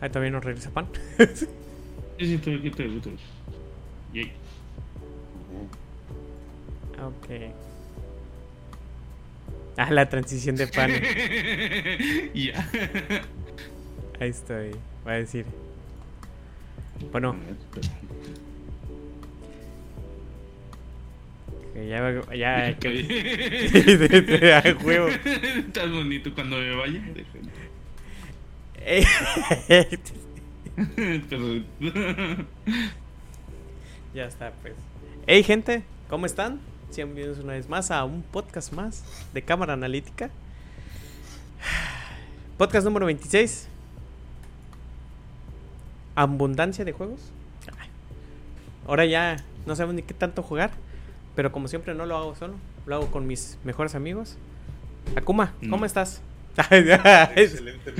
Ahí todavía no regresa pan. Sí, sí, estoy aquí, estoy aquí, estoy aquí. Yay. ok. Ah, la transición de pan. Ya. Ahí estoy. Voy a decir. Bueno, que ya. ya que- A huevo. Estás bonito cuando me vaya. Ya está, pues. Hey, gente, ¿cómo están? Sean bienvenidos una vez más a un podcast más de Cámara Analítica. Podcast número 26. Abundancia de juegos. Ahora ya no sabemos ni qué tanto jugar. Pero como siempre no lo hago solo. Lo hago con mis mejores amigos. Akuma, ¿cómo No. estás? Excelente.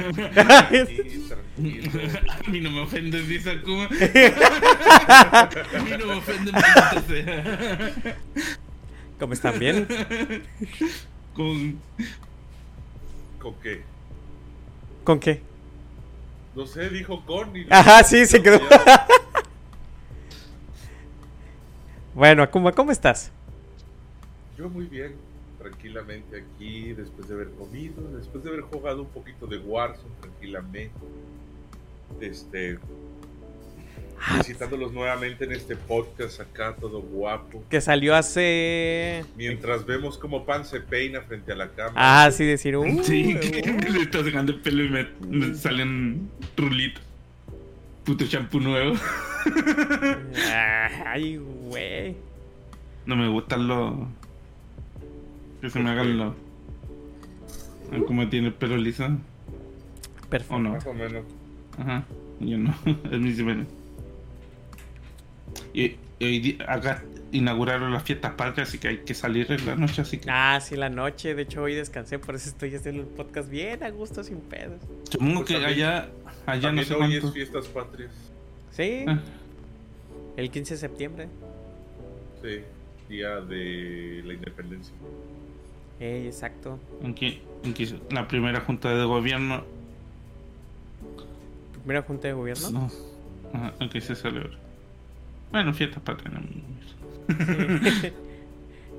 A mí no me ofendes, dice Akuma. A mí no me ofendes. ¿Cómo están? ¿Bien? Con. ¿Con qué? ¿Con qué? No sé, dijo con y... Ajá, sí, se quedó. Bueno, Akuma, ¿cómo estás? Yo muy bien, tranquilamente aquí, después de haber comido, después de haber jugado un poquito de Warzone tranquilamente. Este... Ah, Visitándolos nuevamente en este podcast acá, todo guapo. Que salió hace. Mientras vemos cómo Pan se peina frente a la cámara. Ah, sí, decir. Uh, Sí, uh. que le estás sacando el pelo y me, me salen rulitos. Puto champú nuevo. Ay, güey. No me gustan los. Que se me hagan los. Ah, Como tiene el pelo liso. ¿O Perfecto. no? Más o menos. Ajá. Yo no. Es mi semana. Y, y acá inauguraron las fiestas patrias, así que hay que salir en la noche, así que. Ah, sí, la noche. De hecho, hoy descansé, por eso estoy haciendo el podcast bien a gusto, sin pedos. Supongo Pues que también- allá. Allá no sé hoy cuánto. es fiestas patrias. Sí, Ah, el 15 de septiembre. Sí, día de la independencia. Ey, exacto. en que- en que la primera junta de gobierno. Primera junta de gobierno. No. Ajá, en que se celebra. Bueno, fiestas patrias. no.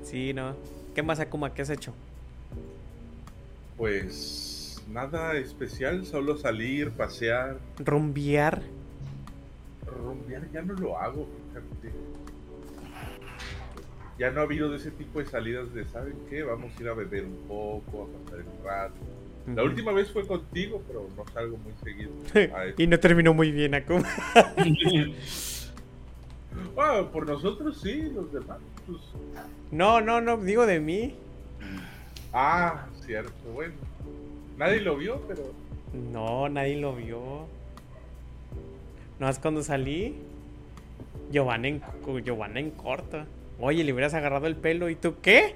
sí, no. ¿Qué más, Akuma? ¿Qué has hecho? Pues nada especial, solo salir, pasear, Rumbear. rumbear, ya no lo hago, fíjate. Ya no ha habido de ese tipo de salidas de, ¿saben qué? Vamos a ir a beber un poco, a pasar un rato. La última vez fue contigo, pero no salgo muy seguido. y no terminó muy bien, Akuma. Ah, por nosotros sí, los demás. Pues... No, no, no, digo de mí. Ah, cierto, bueno. Nadie lo vio, pero No, nadie lo vio. No, es cuando salí. Giovanna en, Giovanna en corto. Oye, le hubieras agarrado el pelo y tú, ¿qué?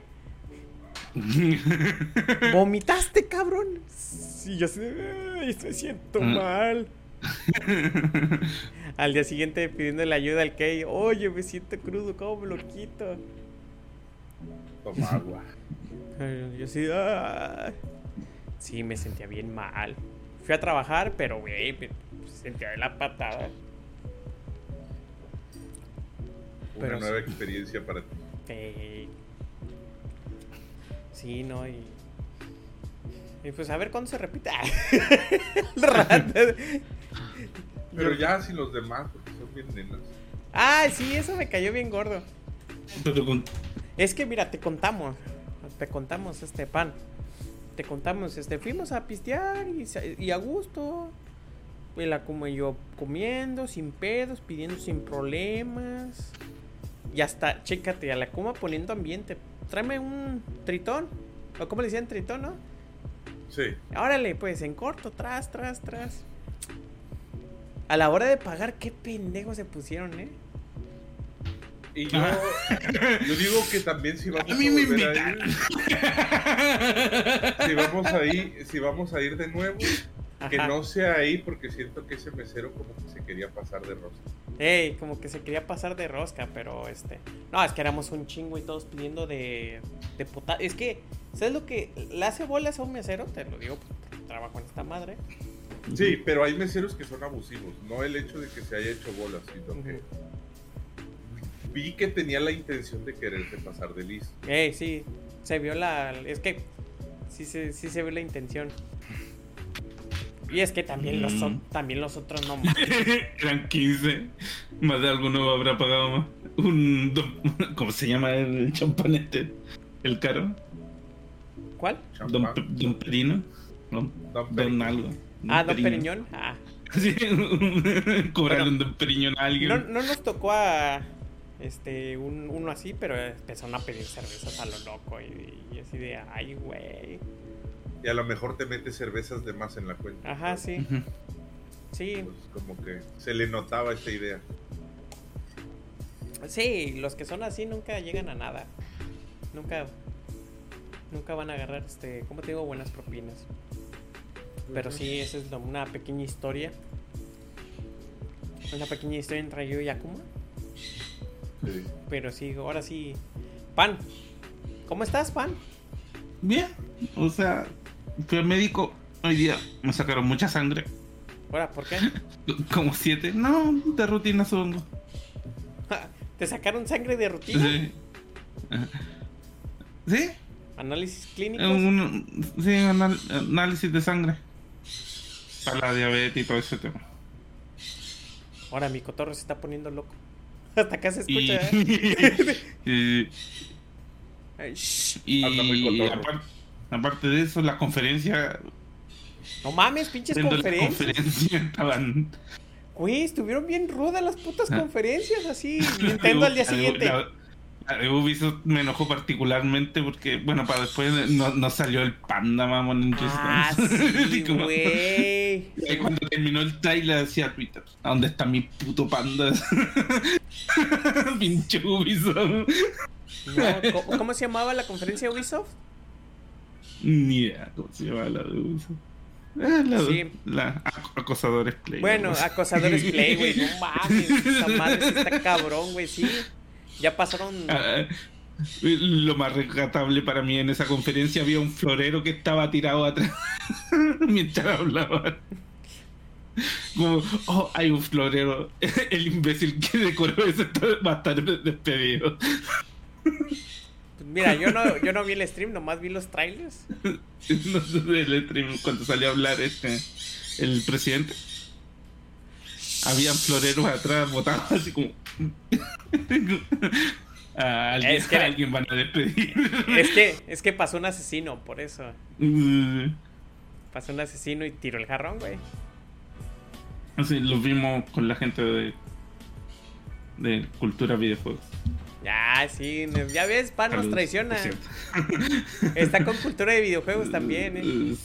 ¿Vomitaste, cabrón? Sí, yo sé, me siento Mm. mal. Al día siguiente pidiéndole ayuda al Key. Oye, me siento crudo, ¿cómo me lo quito? toma agua. Yo sí, ay. sí, me sentía bien mal. Fui a trabajar, pero, güey, me sentía la patada. Una Pero nueva experiencia para ti. Eh, Sí, no, y. Y pues a ver cuándo se rato. Pero ya sin los demás, porque son bien nenas. Ah, sí, eso me cayó bien gordo. Es que mira, te contamos. Te contamos este pan. Te contamos, este, fuimos a pistear y, a gusto. Y la como yo comiendo, sin pedos, pidiendo sin problemas. Y hasta, chécate, a la coma poniendo ambiente. Tráeme un tritón. O como le decían tritón, ¿no? Sí. Órale, pues en corto, tras, tras, tras. A la hora de pagar, qué pendejos se pusieron, ¿eh? Y yo, yo digo que también si vamos A a, mí me volver a ir, si vamos a ir, si vamos a ir de nuevo, que no sea ahí porque siento que ese mesero como que se quería pasar de rosca. Ey, como que se quería pasar de rosca, pero este. No, es que éramos un chingo y todos pidiendo de. de puta. Es que, ¿sabes lo que le hace bolas a un mesero? Te lo digo, trabajo en esta madre. Sí, pero hay meseros que son abusivos. No el hecho de que se haya hecho bolas, sino que vi que tenía la intención de quererse pasar de listo. Eh, sí, se vio la. Es que sí se, sí se ve la intención. Y es que también los, Mm. también los otros no. Eran 15. Más de alguno habrá pagado más. Un. dom- ¿Cómo se llama el champanete? El caro. ¿Cuál? Don, don Perino. Don, Don don algo. Ah, Don Periñón. Ah. Sí, Bueno, un Don Periñón a alguien. No, no nos tocó a este un, uno así, pero empezaron a pedir cervezas a lo loco y, y así de, ay, güey. Y a lo mejor te metes cervezas de más en la cuenta. Ajá, sí, sí, Pues como que se le notaba esta idea. sí, los que son así nunca llegan a nada. Nunca, nunca van a agarrar, este, ¿cómo te digo? Buenas propinas. Pero sí, esa es una pequeña historia. Una pequeña historia entre yo y Akuma. Sí. Pero sí, ahora sí. Pan, ¿cómo estás, Pan? Bien. O sea, fui al médico. Hoy día me sacaron mucha sangre. Ahora, ¿por qué? Como siete. No, de rutina supongo. ¿Te sacaron sangre de rutina? Sí. ¿Sí? ¿Análisis Eh, clínicos? un- sí, anal- análisis de sangre. Para la diabetes y todo ese tema. Ahora mi cotorro se está poniendo loco. Hasta acá se Y, escucha, ¿eh? y, Ay, shh. y Anda muy cotorro. Aparte de eso, la conferencia. No mames, pinches la conferencias. conferencia estaban. Güey, estuvieron bien rudas las putas Ah. conferencias, así. Nintendo al día La- siguiente. La, la de Ubisoft me enojó particularmente porque, bueno, para después no, no salió el panda, mamón, en Just Ah, sí, güey. Y Cuando terminó el trailer decía Twitter, ¿a dónde está mi puto panda? Pinche Ubisoft. No, ¿cómo, cómo se llamaba la conferencia Ubisoft? Ni idea cómo se llama la de Ubisoft. Eh, la, Sí. la ac- acosadores play. Bueno, acosadores play, güey. No mames, esa madre está cabrón, güey, sí. Ya pasaron. Ah, lo más rescatable para mí en esa conferencia había un florero que estaba tirado atrás mientras hablaban. Como, oh, hay un florero. El imbécil que decoró eso va a estar despedido. Mira, yo no, yo no vi el stream, nomás vi los trailers. No sé del stream cuando salió a hablar este el presidente. Habían floreros atrás botados así como. A alguien, Es que- a alguien van a despedir. Es que, es que pasó un asesino, por eso. Pasó un asesino y tiró el jarrón, güey. Así lo vimos con la gente de de cultura videojuegos. Ya, sí, no- ya ves, pan nos traiciona. Está con cultura de videojuegos también, eh.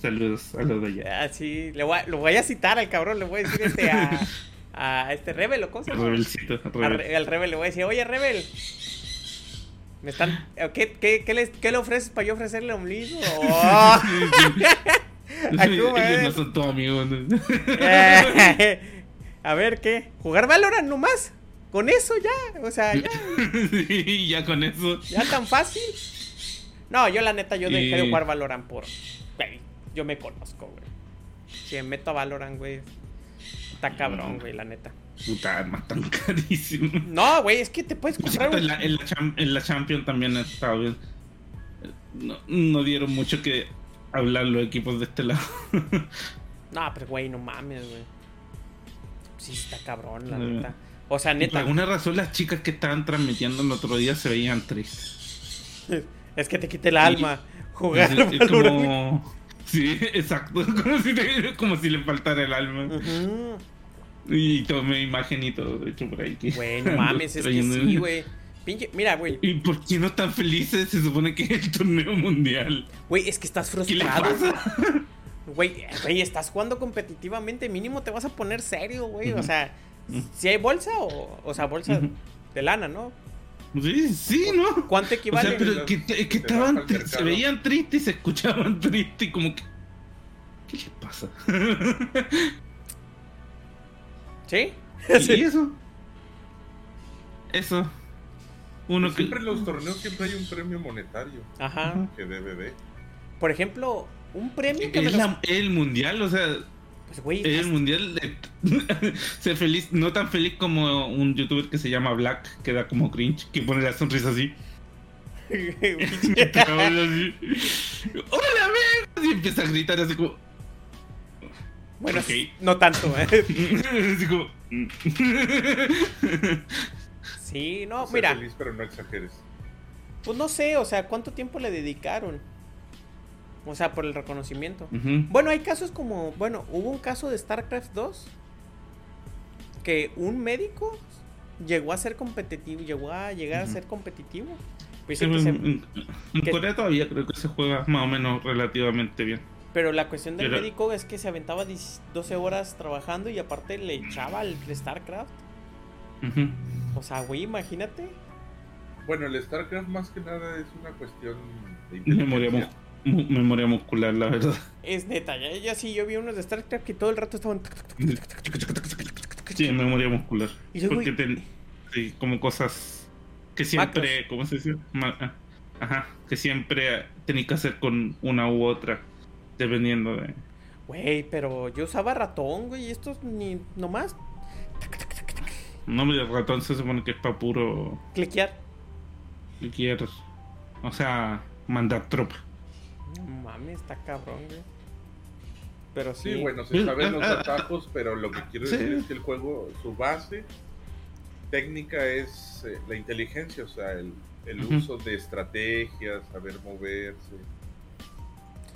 Saludos a los de allá. Ah, sí, le voy a- lo voy a citar al cabrón, le voy a decir este a, a este Rebel, ¿o cómo se llama? Rebelcito, Rebel. Al Rebel le voy a decir, oye Rebel, me están, ¿qué, qué, qué, le, qué le ofreces para yo ofrecerle lo mismo? Oh. No eh. son todos amigos. ¿no? a ver, ¿qué? ¿Jugar Valorant nomás? Con eso ya, o sea, ya, y ya con eso. ya tan fácil. No, yo la neta, yo dejé de jugar Valorant por, güey, yo me conozco, güey. Si me meto a Valorant, güey, está cabrón, güey, la neta. Puta armas tan carísimas. No, güey, es que te puedes comprar cierto, en un... la, en la Cham- en la Champion también ha estado bien. No, no dieron mucho que hablar los equipos de este lado. No, pero güey, no mames, güey. Sí, está cabrón, la Eh, neta. O sea, Por neta. alguna razón las chicas que estaban transmitiendo el otro día se veían tristes. Es que te quite el alma jugar Es- como... Sí, exacto. Como si, le, como si le faltara el alma. Y tomé imagen y todo, de hecho, por ahí. que- Güey, no mames, es que sí, güey. Pinche, mira, güey. ¿Y por qué no están felices? Se supone que es el torneo mundial. Güey, es que estás ¿Qué le frustrado. pasa? Güey, güey, estás jugando competitivamente, mínimo te vas a poner serio, güey. O sea, Si hay bolsa o, o sea, bolsa de lana, ¿no? Sí, sí, ¿no? ¿Cuánto O equivale? sea, pero que, estaban, se veían tristes y se escuchaban tristes y como que... ¿Qué les pasa? ¿Sí? ¿Y eso? Eso. Uno que... Siempre en los torneos siempre hay un premio monetario Ajá. Que debe de. Por ejemplo, un premio que me los- la- el mundial, o sea, Pues, güey, es el mundial de ser feliz, no tan feliz como un youtuber que se llama Black, que da como cringe, que pone la sonrisa así. Y empieza a gritar así como. bueno, no tanto, ¿eh? así como. Sí, no, mira, feliz, pero no exageres. pues no sé, o sea, ¿cuánto tiempo le dedicaron? O sea, por el reconocimiento. Bueno, hay casos como, bueno, hubo un caso de StarCraft 2 que un médico llegó a ser competitivo, llegó a llegar a ser competitivo. Pues Sí, en, en que- Corea todavía creo que se juega más o menos relativamente bien. pero la cuestión del Pero- médico es que se aventaba 10 12 horas trabajando y aparte le echaba al StarCraft. O sea, güey, imagínate. Bueno, el StarCraft más que nada es una cuestión de Memoria, inteligencia. Memoria muscular, la verdad. Es neta, ya, ya sí, yo vi unos de StarCraft que todo el rato estaban... Sí, memoria muscular. Y luego- Porque ten- sí, como cosas que siempre, ¿cómo se dice? Ah, Ajá, que siempre tenéis que hacer con una u otra, dependiendo de... Güey, pero yo usaba ratón, güey, y estos ni nomás No, el ratón se supone que es para puro cliquear. cliquear, o sea, mandar tropa. No mames, está cabrón, güey. Pero sí. Sí, bueno, se saben los atajos, pero lo que quiero sí. decir es que el juego, su base técnica es eh, la inteligencia, o sea, el, uso de estrategias, saber moverse.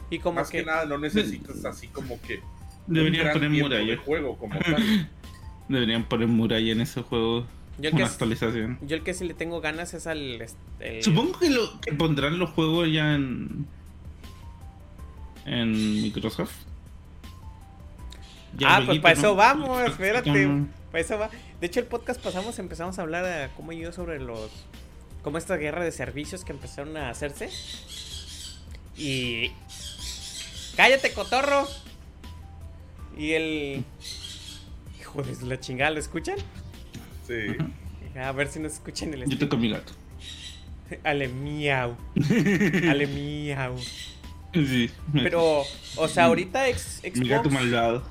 Y como Más que, que nada, no necesitas así como que Deberían poner tiempo de muralla. juego como tal. Deberían poner muralla en ese juego. yo el que, es- actualización. yo el que sí le tengo ganas es al. el- Supongo que lo que pondrán los juegos ya en en Microsoft. Ah, lueguito, pues para eso ¿no? vamos, espérate. Para eso va. De hecho, el podcast pasamos, empezamos a hablar a cómo yo sobre los. Como esta guerra de servicios que empezaron a hacerse. Y. ¡Cállate, cotorro! Y el. Hijo de la chingada, ¿lo escuchan? Sí. A ver si nos escuchan el Yo toco mi gato. Ale miau. Ale miau. Sí. Pero, o sea, ahorita ex, mi gato Xbox- malvado.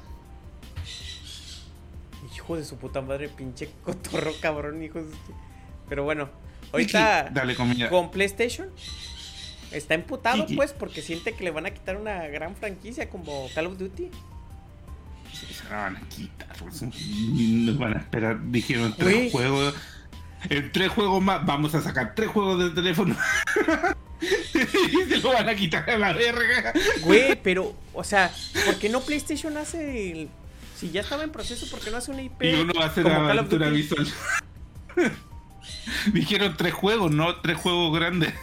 Hijo de su puta madre, pinche cotorro cabrón, hijo de... Pero bueno, ahorita Dale comida. con PlayStation está emputado pues porque siente que le van a quitar una gran franquicia como Call of Duty. Se la van a quitar. pues, Nos van a esperar. Dijeron tres juegos. En tres juegos más. Vamos a sacar tres juegos de teléfono. se lo van a quitar a la verga. Güey, pero, o sea, ¿por qué no PlayStation hace el... Si ya estaba en proceso, ¿por qué no hace una IP? Y uno va a hacer como Call of aventura visual. Dijeron tres juegos, no tres juegos grandes.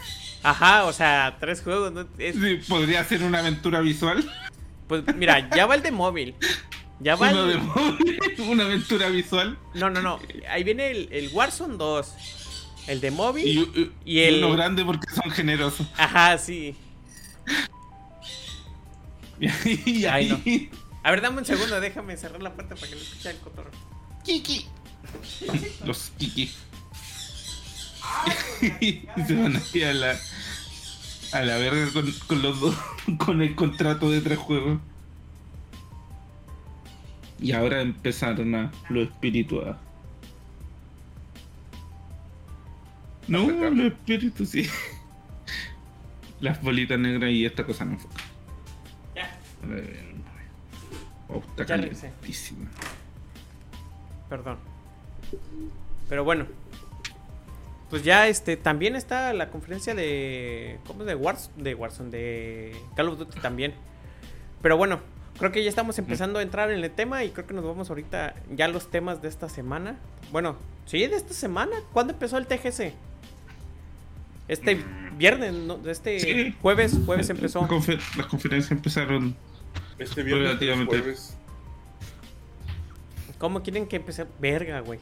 Ajá, o sea, tres juegos, ¿no? Es- Sí, podría ser una aventura visual. Pues mira, ya va el de móvil. Ya va Uno el... de móvil, una aventura visual. No, no, no. Ahí viene el, el Warzone 2. El de móvil. Y, y- Y el- uno grande porque son generosos. Ajá, sí. Y ahí, y Ay, no. ahí- A ver, dame un segundo, déjame cerrar la puerta para que no escuche el cotorro. Kiki. Los Kiki. y se van a ir a la, a la verga con, con los dos, con el contrato de tres juegos. Y ahora empezaron a lo espiritual. No, Apretar. los espíritus sí. Las bolitas negras y esta cosa no enfoca. Ya, A ver. Oh, está Ya calentísima. perdón. Pero bueno. Pues ya este también está la conferencia de ¿cómo es? de Wars de Warzone de Call of Duty también. Pero bueno, creo que ya estamos empezando a entrar en el tema y creo que nos vamos ahorita ya a los temas de esta semana. Bueno, sí, de esta semana. ¿Cuándo empezó el TGC? Este viernes, ¿no? Este Sí. jueves, jueves empezó. La confer- las conferencias empezaron Este viernes, este Relativamente. jueves, ¿Cómo quieren que empecé? Verga, güey.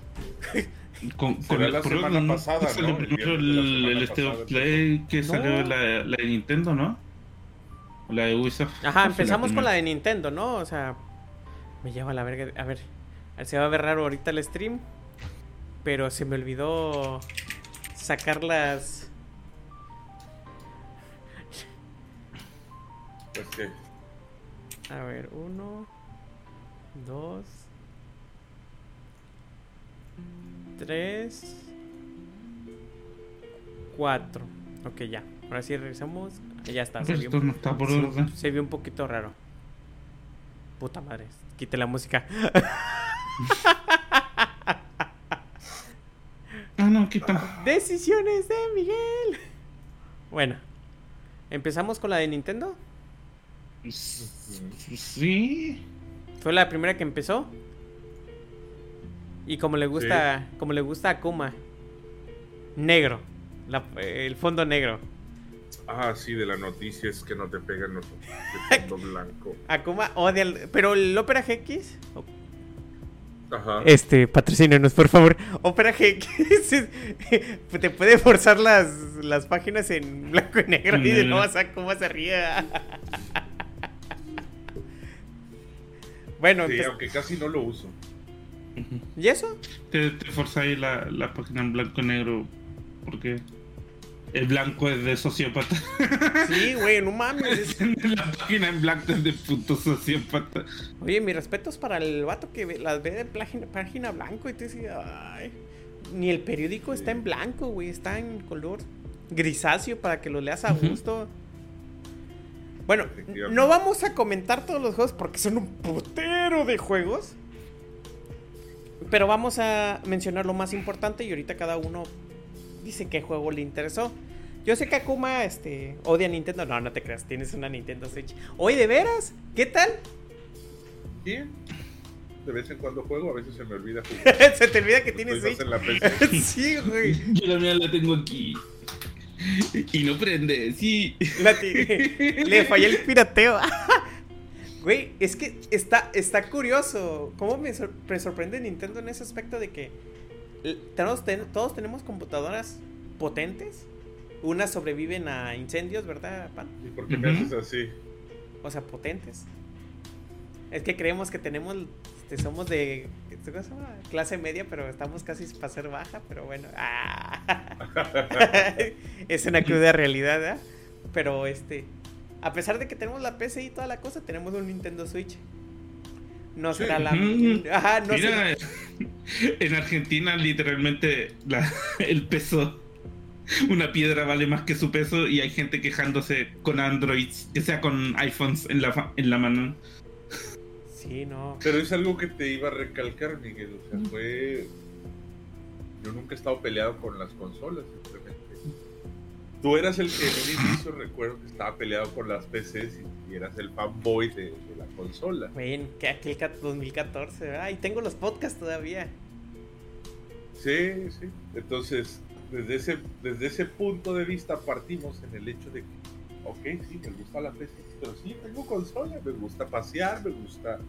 con, con Será la por- semana ¿no? pasada, salió ¿no? El primero el, el State of pasada Play que No. salió la, la de Nintendo, ¿no? O La de Ubisoft. Ajá, ¿Cuál fue empezamos con la de Nintendo, ¿no? O sea, me lleva a la verga. A ver, a ver, se va a ver raro ahorita el stream. Pero se me olvidó sacar las. Pues que A ver, uno, dos, tres, cuatro. Ok, ya. Ahora sí regresamos. Ya está. Se vio, Esto no está por se- vio un poquito raro. Puta madre. Quite la música. Ah, no, está. Decisiones de Miguel. Bueno. Empezamos con la de Nintendo. Sí. Fue la primera que empezó. Y como le gusta, como le gusta a Akuma. Negro. La- el fondo negro. Ah, sí, de la noticia es que no te pegan los de fondo blanco. Akuma odia el- Pero el Opera GX. Ajá. Este, patrocínenos, por favor. Opera GX. te puede forzar las, las páginas en blanco y negro. Y de Mm. nuevo Akuma se ríe. bueno, Sí, aunque casi no lo uso. ¿y eso? Te, te forzáis la, la página en blanco y negro porque el blanco es de sociópata. Sí, güey, no mames. la página en blanco es de puto sociópata. Oye, mis respetos para el vato que las ve de página, página blanco y te dice, ay, ni el periódico está en blanco, güey, está en color grisáceo para que lo leas a gusto. Bueno, no vamos a comentar todos los juegos porque son un putero de juegos. Pero vamos a mencionar lo más importante y ahorita cada uno dice qué juego le interesó. Yo sé que Akuma este, odia Nintendo. No, no te creas, tienes una Nintendo Switch. Oye, ¿de veras? ¿Qué tal? Bien. De vez en cuando juego, a veces se me olvida jugar. Se te olvida que tienes Switch. sí, güey. Yo la mía la tengo aquí. Y no prende, sí. La Le falló el pirateo. Güey, es que está, está curioso. ¿Cómo me, sor- me sorprende Nintendo en ese aspecto de que ten- todos tenemos computadoras potentes? Unas sobreviven a incendios, ¿verdad, Pan? ¿Y por qué me haces así? O sea, potentes. Es que creemos que tenemos, este, somos de. Clase media, pero estamos casi para ser baja, pero bueno. Ah. es una cruda realidad, ¿verdad? Pero este, a pesar de que tenemos la PC y toda la cosa, tenemos un Nintendo Switch. No Sí. será la... Ujú. Ajá, no Mira, será- en Argentina literalmente la- el peso, una piedra vale más que su peso y hay gente quejándose con Androids, que sea con iPhones en la, en la mano. Sí, no. Pero es algo que te iba a recalcar, Miguel. O sea, fue. Yo nunca he estado peleado con las consolas, simplemente. Tú eras el que en un inicio recuerdo que estaba peleado con las PCs y, y eras el fanboy de, de la consola. Ven, que aquel cat- 2014, ¿verdad? Y tengo los podcasts todavía. Sí, sí. Entonces, desde ese, desde ese punto de vista partimos en el hecho de que, ok, sí, me gusta la PC, pero sí, tengo consola, me gusta pasear, me gusta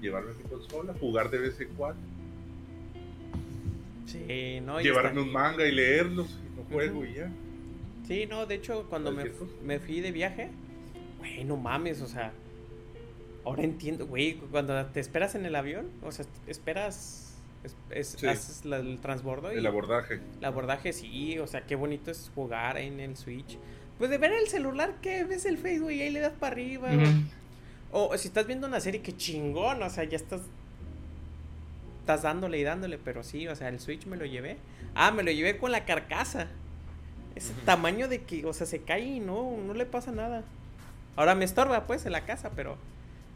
llevarme mi consola, jugar de vez en cuando, Sí, no. llevarme un manga y leerlos, y no juego y ya. Sí, no, de hecho, cuando me, fui de viaje, güey, no mames, o sea, ahora entiendo, güey, cuando te esperas en el avión, o sea, esperas, es, es- Sí. haces la- el transbordo y El abordaje. el abordaje, sí, o sea, qué bonito es jugar en el Switch. Pues de ver el celular, que ves el Facebook y ahí le das para arriba. O si estás viendo una serie, que chingón, o sea, ya estás. Estás dándole y dándole, pero sí, o sea, el Switch me lo llevé. Ah, me lo llevé con la carcasa. Ese tamaño de que, o sea, se cae y no, no le pasa nada. Ahora me estorba, pues, en la casa, pero.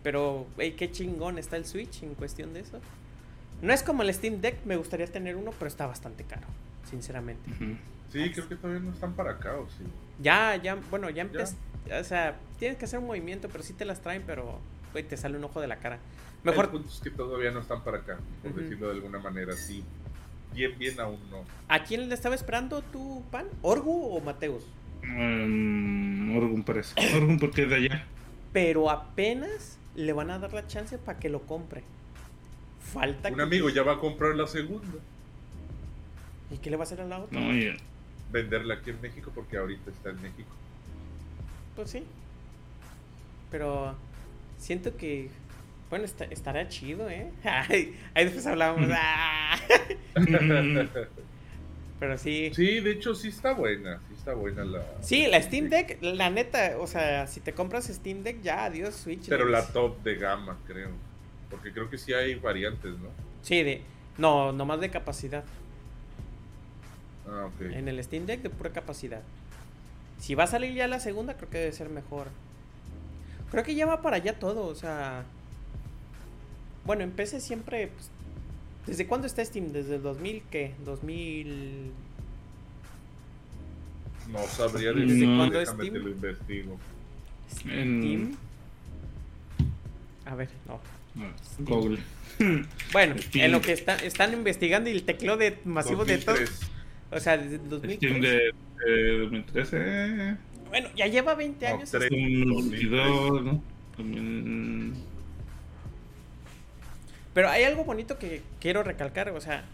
Pero, hey, qué chingón está el Switch en cuestión de eso. No es como el Steam Deck, me gustaría tener uno, pero está bastante caro, sinceramente. Sí, creo que todavía no están para acá, ¿o sí? Ya, ya, bueno, ya empecé. O sea, tienes que hacer un movimiento, pero sí te las traen, pero, güey, te sale un ojo de la cara. Mejor, El punto es que todavía no están para acá, por decirlo de alguna manera, sí. Bien, bien aún no. ¿a quién le estaba esperando tu pan? ¿Orgu o Mateus? Mm, Orgun parece. Orgun porque es de allá. Pero apenas le van a dar la chance para que lo compre. Falta Un que- amigo ya va a comprar la segunda, ¿Y qué le va a hacer a la otra? No, ya. venderla aquí en México porque ahorita está en México. Pues sí. Pero siento que. Bueno, está- estará chido, ¿eh? Ay, ahí después hablábamos. Ah. Pero sí. Sí, de hecho sí está buena, sí está buena la... Sí, la Steam Deck, la neta, o sea, si te compras Steam Deck, ya, adiós Switch. Pero la top de gama, creo. Porque creo que sí hay variantes, ¿no? Sí, de... No, nomás de capacidad. Ah. En el Steam Deck de pura capacidad. Si va a salir ya la segunda, creo que debe ser mejor. Creo que ya va para allá todo, o sea... Bueno, en PC siempre... pues, ¿Desde cuándo está Steam? ¿Desde el 2000 qué? 2000... No sabría ¿Desde decir, cuándo es déjame te Steam? lo investigo. En- Steam. A ver, no. no, Google. Bueno, Steam. en lo que está- están investigando y el tecleo de masivo de todo. 2003. O sea, desde el 2003. Steam de, de 2013. Bueno, ya lleva 20 No, años. tres. 2022, ¿no? 2000... Pero hay algo bonito que quiero recalcar, o sea,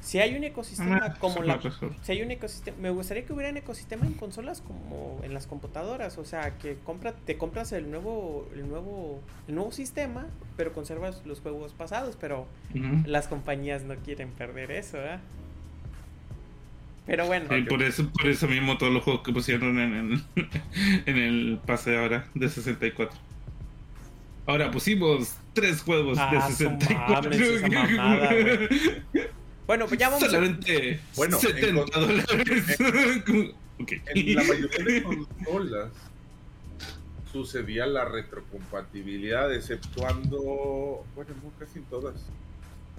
si hay un ecosistema Ah, como la... Si hay un ecosistema, me gustaría que hubiera un ecosistema en consolas como en las computadoras, o sea, que compra, te compras el nuevo, el nuevo, el nuevo sistema, pero conservas los juegos pasados, pero las compañías no quieren perder eso, ¿eh? Pero bueno, Y por eso, por eso mismo todos los juegos que pusieron en el, en el pase ahora de 64. Ahora pusimos tres juegos Ah, de su 64. mames, esa mamada, bueno, pues ya vamos a... Solamente Bueno, en 70 con- dólares. En la mayoría de consolas sucedía la retrocompatibilidad, exceptuando, bueno, no casi en todas.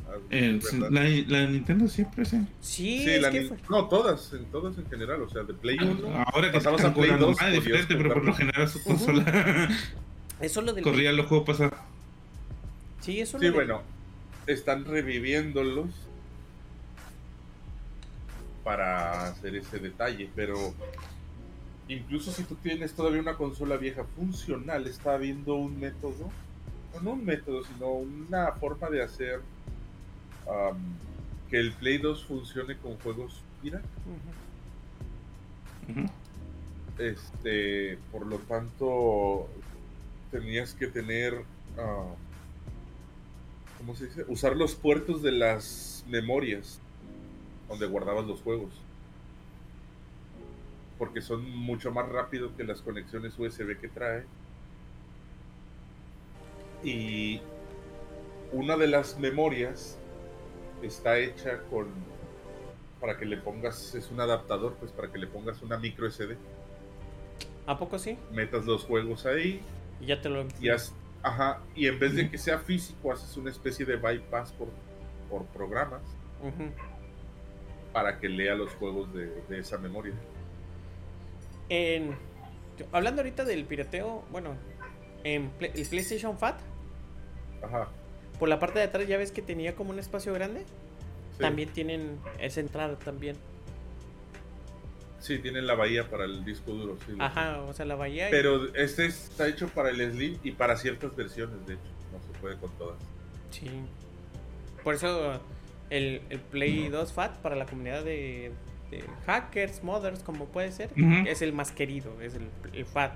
Ah, verdad. la, la de Nintendo siempre sí. Sí, Sí, es la que ni- fue- no, todas, en todas en general, o sea, de Play 1. Ahora que pasamos a Play cobrando 2, más podías diferente, pero por lo general su consola eso es lo del... corría los juegos pasados. Sí, eso es Sí, lo bueno, están reviviéndolos para hacer ese detalle, pero incluso si tú tienes todavía una consola vieja funcional, está habiendo un método, no, no un método, sino una forma de hacer que el Play 2 funcione con juegos. Ujú. Este, por lo tanto, tenías que tener, ¿cómo se dice? Usar los puertos de las memorias donde guardabas los juegos. Porque son mucho más rápidos que las conexiones USB que trae. Y una de las memorias está hecha con para que le pongas es un adaptador pues para que le pongas una micro SD ¿A poco sí? metas los juegos ahí Y ya te lo... y haz- ajá, y en vez de que sea físico haces una especie de bypass por, por programas Ujú. para que lea los juegos de, de esa memoria. En- hablando ahorita del pirateo, bueno, en el PlayStation Fat, Ajá. Por la parte de atrás ya ves que tenía como un espacio grande. sí. También tienen esa entrada también. Sí, tienen la bahía para el disco duro, sí. Ajá, o sea, la bahía. y- Pero este está hecho para el Slim y para ciertas versiones, de hecho. No se puede con todas. Sí. Por eso el, el Play 2 Fat para la comunidad de, de hackers, modders, como puede ser, es el más querido, es el, el Fat.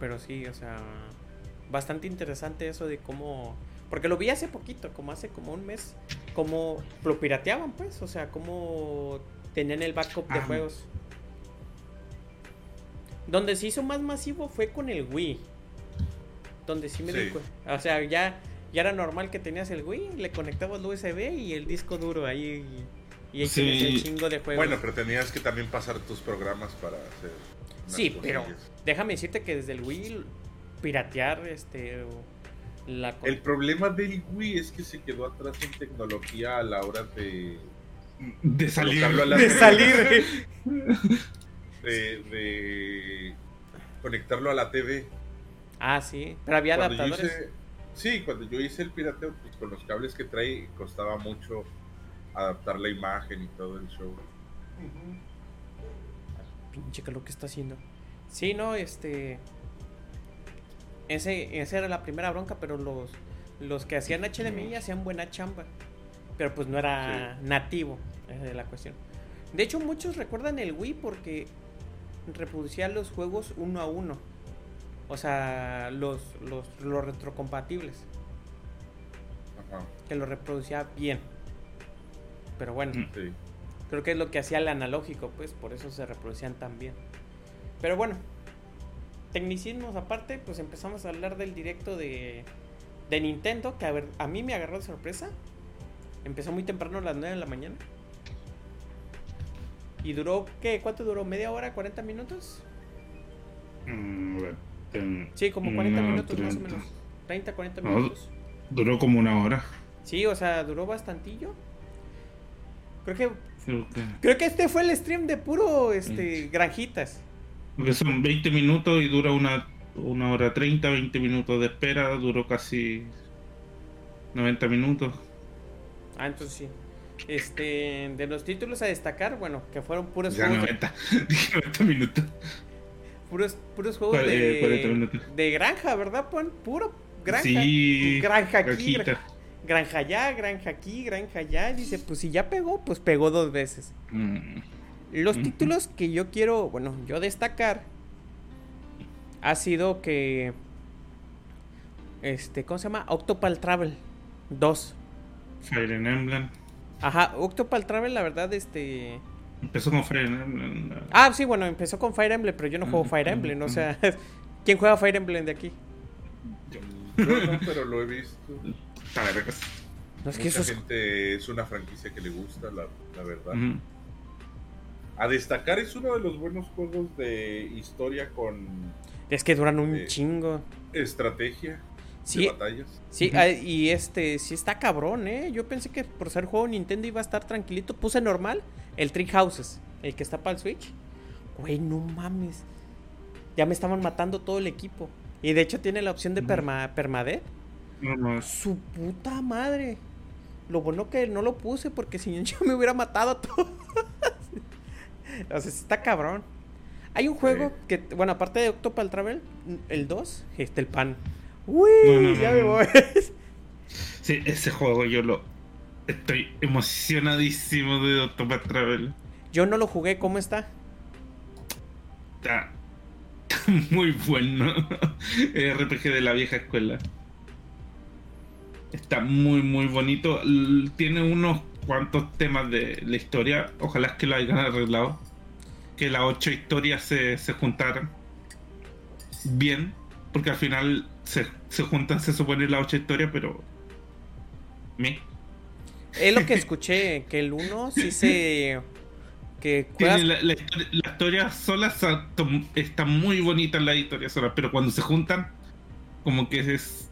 Pero sí, o sea, bastante interesante eso de cómo... Porque lo vi hace poquito, como hace como un mes, cómo lo pirateaban, pues, o sea, cómo tenían el backup de juegos. Donde se hizo más masivo fue con el Wii. Donde sí me Sí. cuenta. O sea, ya, ya era normal que tenías el Wii, le conectabas el USB y el disco duro ahí. Y, y ahí Sí. tenías el chingo de juegos. Bueno, pero tenías que también pasar tus programas para hacer. Sí, pero déjame decirte que desde el Wii piratear este o la El problema del Wii es que se quedó atrás en tecnología a la hora de, De salir. Colocarlo a la- de salir. de, de conectarlo a la TV. ah, sí, pero había Cuando adaptadores. hice- sí, cuando yo hice el pirateo, pues con los cables que trae costaba mucho adaptar la imagen y todo el show. Pinche que lo que está haciendo. Sí, no, este ese esa era la primera bronca, pero los los que hacían HDMI hacían buena chamba. Pero pues no era nativo, esa es la cuestión. De hecho, muchos recuerdan el Wii porque reproducía los juegos uno a uno. O sea, los, los, los retrocompatibles. Ajá. Que lo reproducía bien. pero bueno. Sí. Creo que es lo que hacía el analógico, pues por eso se reproducían tan bien. Pero bueno, tecnicismos aparte, pues empezamos a hablar del directo de, de Nintendo, que a ver, a mí me agarró de sorpresa. Empezó muy temprano a las 9 de la mañana. Y duró, ¿qué? ¿Cuánto duró? ¿Media hora? ¿40 minutos? Mm, ten- Sí, como 40 una minutos más o 30. menos. 30, 40 No, minutos. Duró como una hora. Sí, o sea, duró bastantillo. Creo que Creo que, creo que este fue el stream de puro este granjitas. Porque son 20 minutos y dura una, una hora 30, 20 minutos de espera. Duró casi 90 minutos. Ah, entonces sí. Este, de los títulos a destacar, bueno, que fueron puros Ya juegos, 90. Dije 90 minutos. puros, puros juegos eh, 40 de, minutos. de granja, ¿verdad, Pon? Puro granja. Sí. Granja aquí, granja, granja allá, granja aquí, granja allá. Y dice, pues si ya pegó, pues pegó dos veces. Mm, Los títulos que yo quiero, bueno, yo destacar ha sido que este, ¿cómo se llama? Octopal Travel 2. Fire Emblem. Ajá, Octopal Travel, la verdad, este Empezó con Fire Emblem. la- Ah, sí, bueno, empezó con Fire Emblem, pero yo no juego Fire Emblem, o sea, ¿quién juega Fire Emblem de aquí? Yo no, pero lo he visto. No es que Mucha eso es... gente es una franquicia que le gusta, la, la verdad. A destacar es uno de los buenos juegos de historia con Es que duran un chingo. estrategia Sí, de batallas. sí, y este, sí está cabrón, ¿eh? Yo pensé que por ser juego Nintendo iba a estar tranquilito. Puse normal el Trick Houses, el que está para el Switch. Güey, no mames. Ya me estaban matando todo el equipo. Y de hecho tiene la opción de Ujú. perma, permadeath. No más. Su puta madre. Lo bueno que no lo puse porque si no yo me hubiera matado a todos. o sea, está cabrón. Hay un juego Sí. que, bueno, aparte de Octopal Travel, el 2, este, el pan. Uy, No, no, ya no, me voy. Sí, ese juego yo lo. Estoy emocionadísimo de Octopath Travel. yo no lo jugué, ¿cómo está? Está, está muy bueno. RPG de la vieja escuela. Está muy, muy bonito. Tiene unos cuantos temas de la historia. Ojalá que lo hayan arreglado. Que las ocho historias se, se juntaran bien. Porque al final se, se juntan, se supone, las ocho historias, pero. Me. Es lo que escuché, que el 1 sí se... Que juegas... La, la historia, la historia sola está muy bonita la historia sola, pero cuando se juntan, como que es.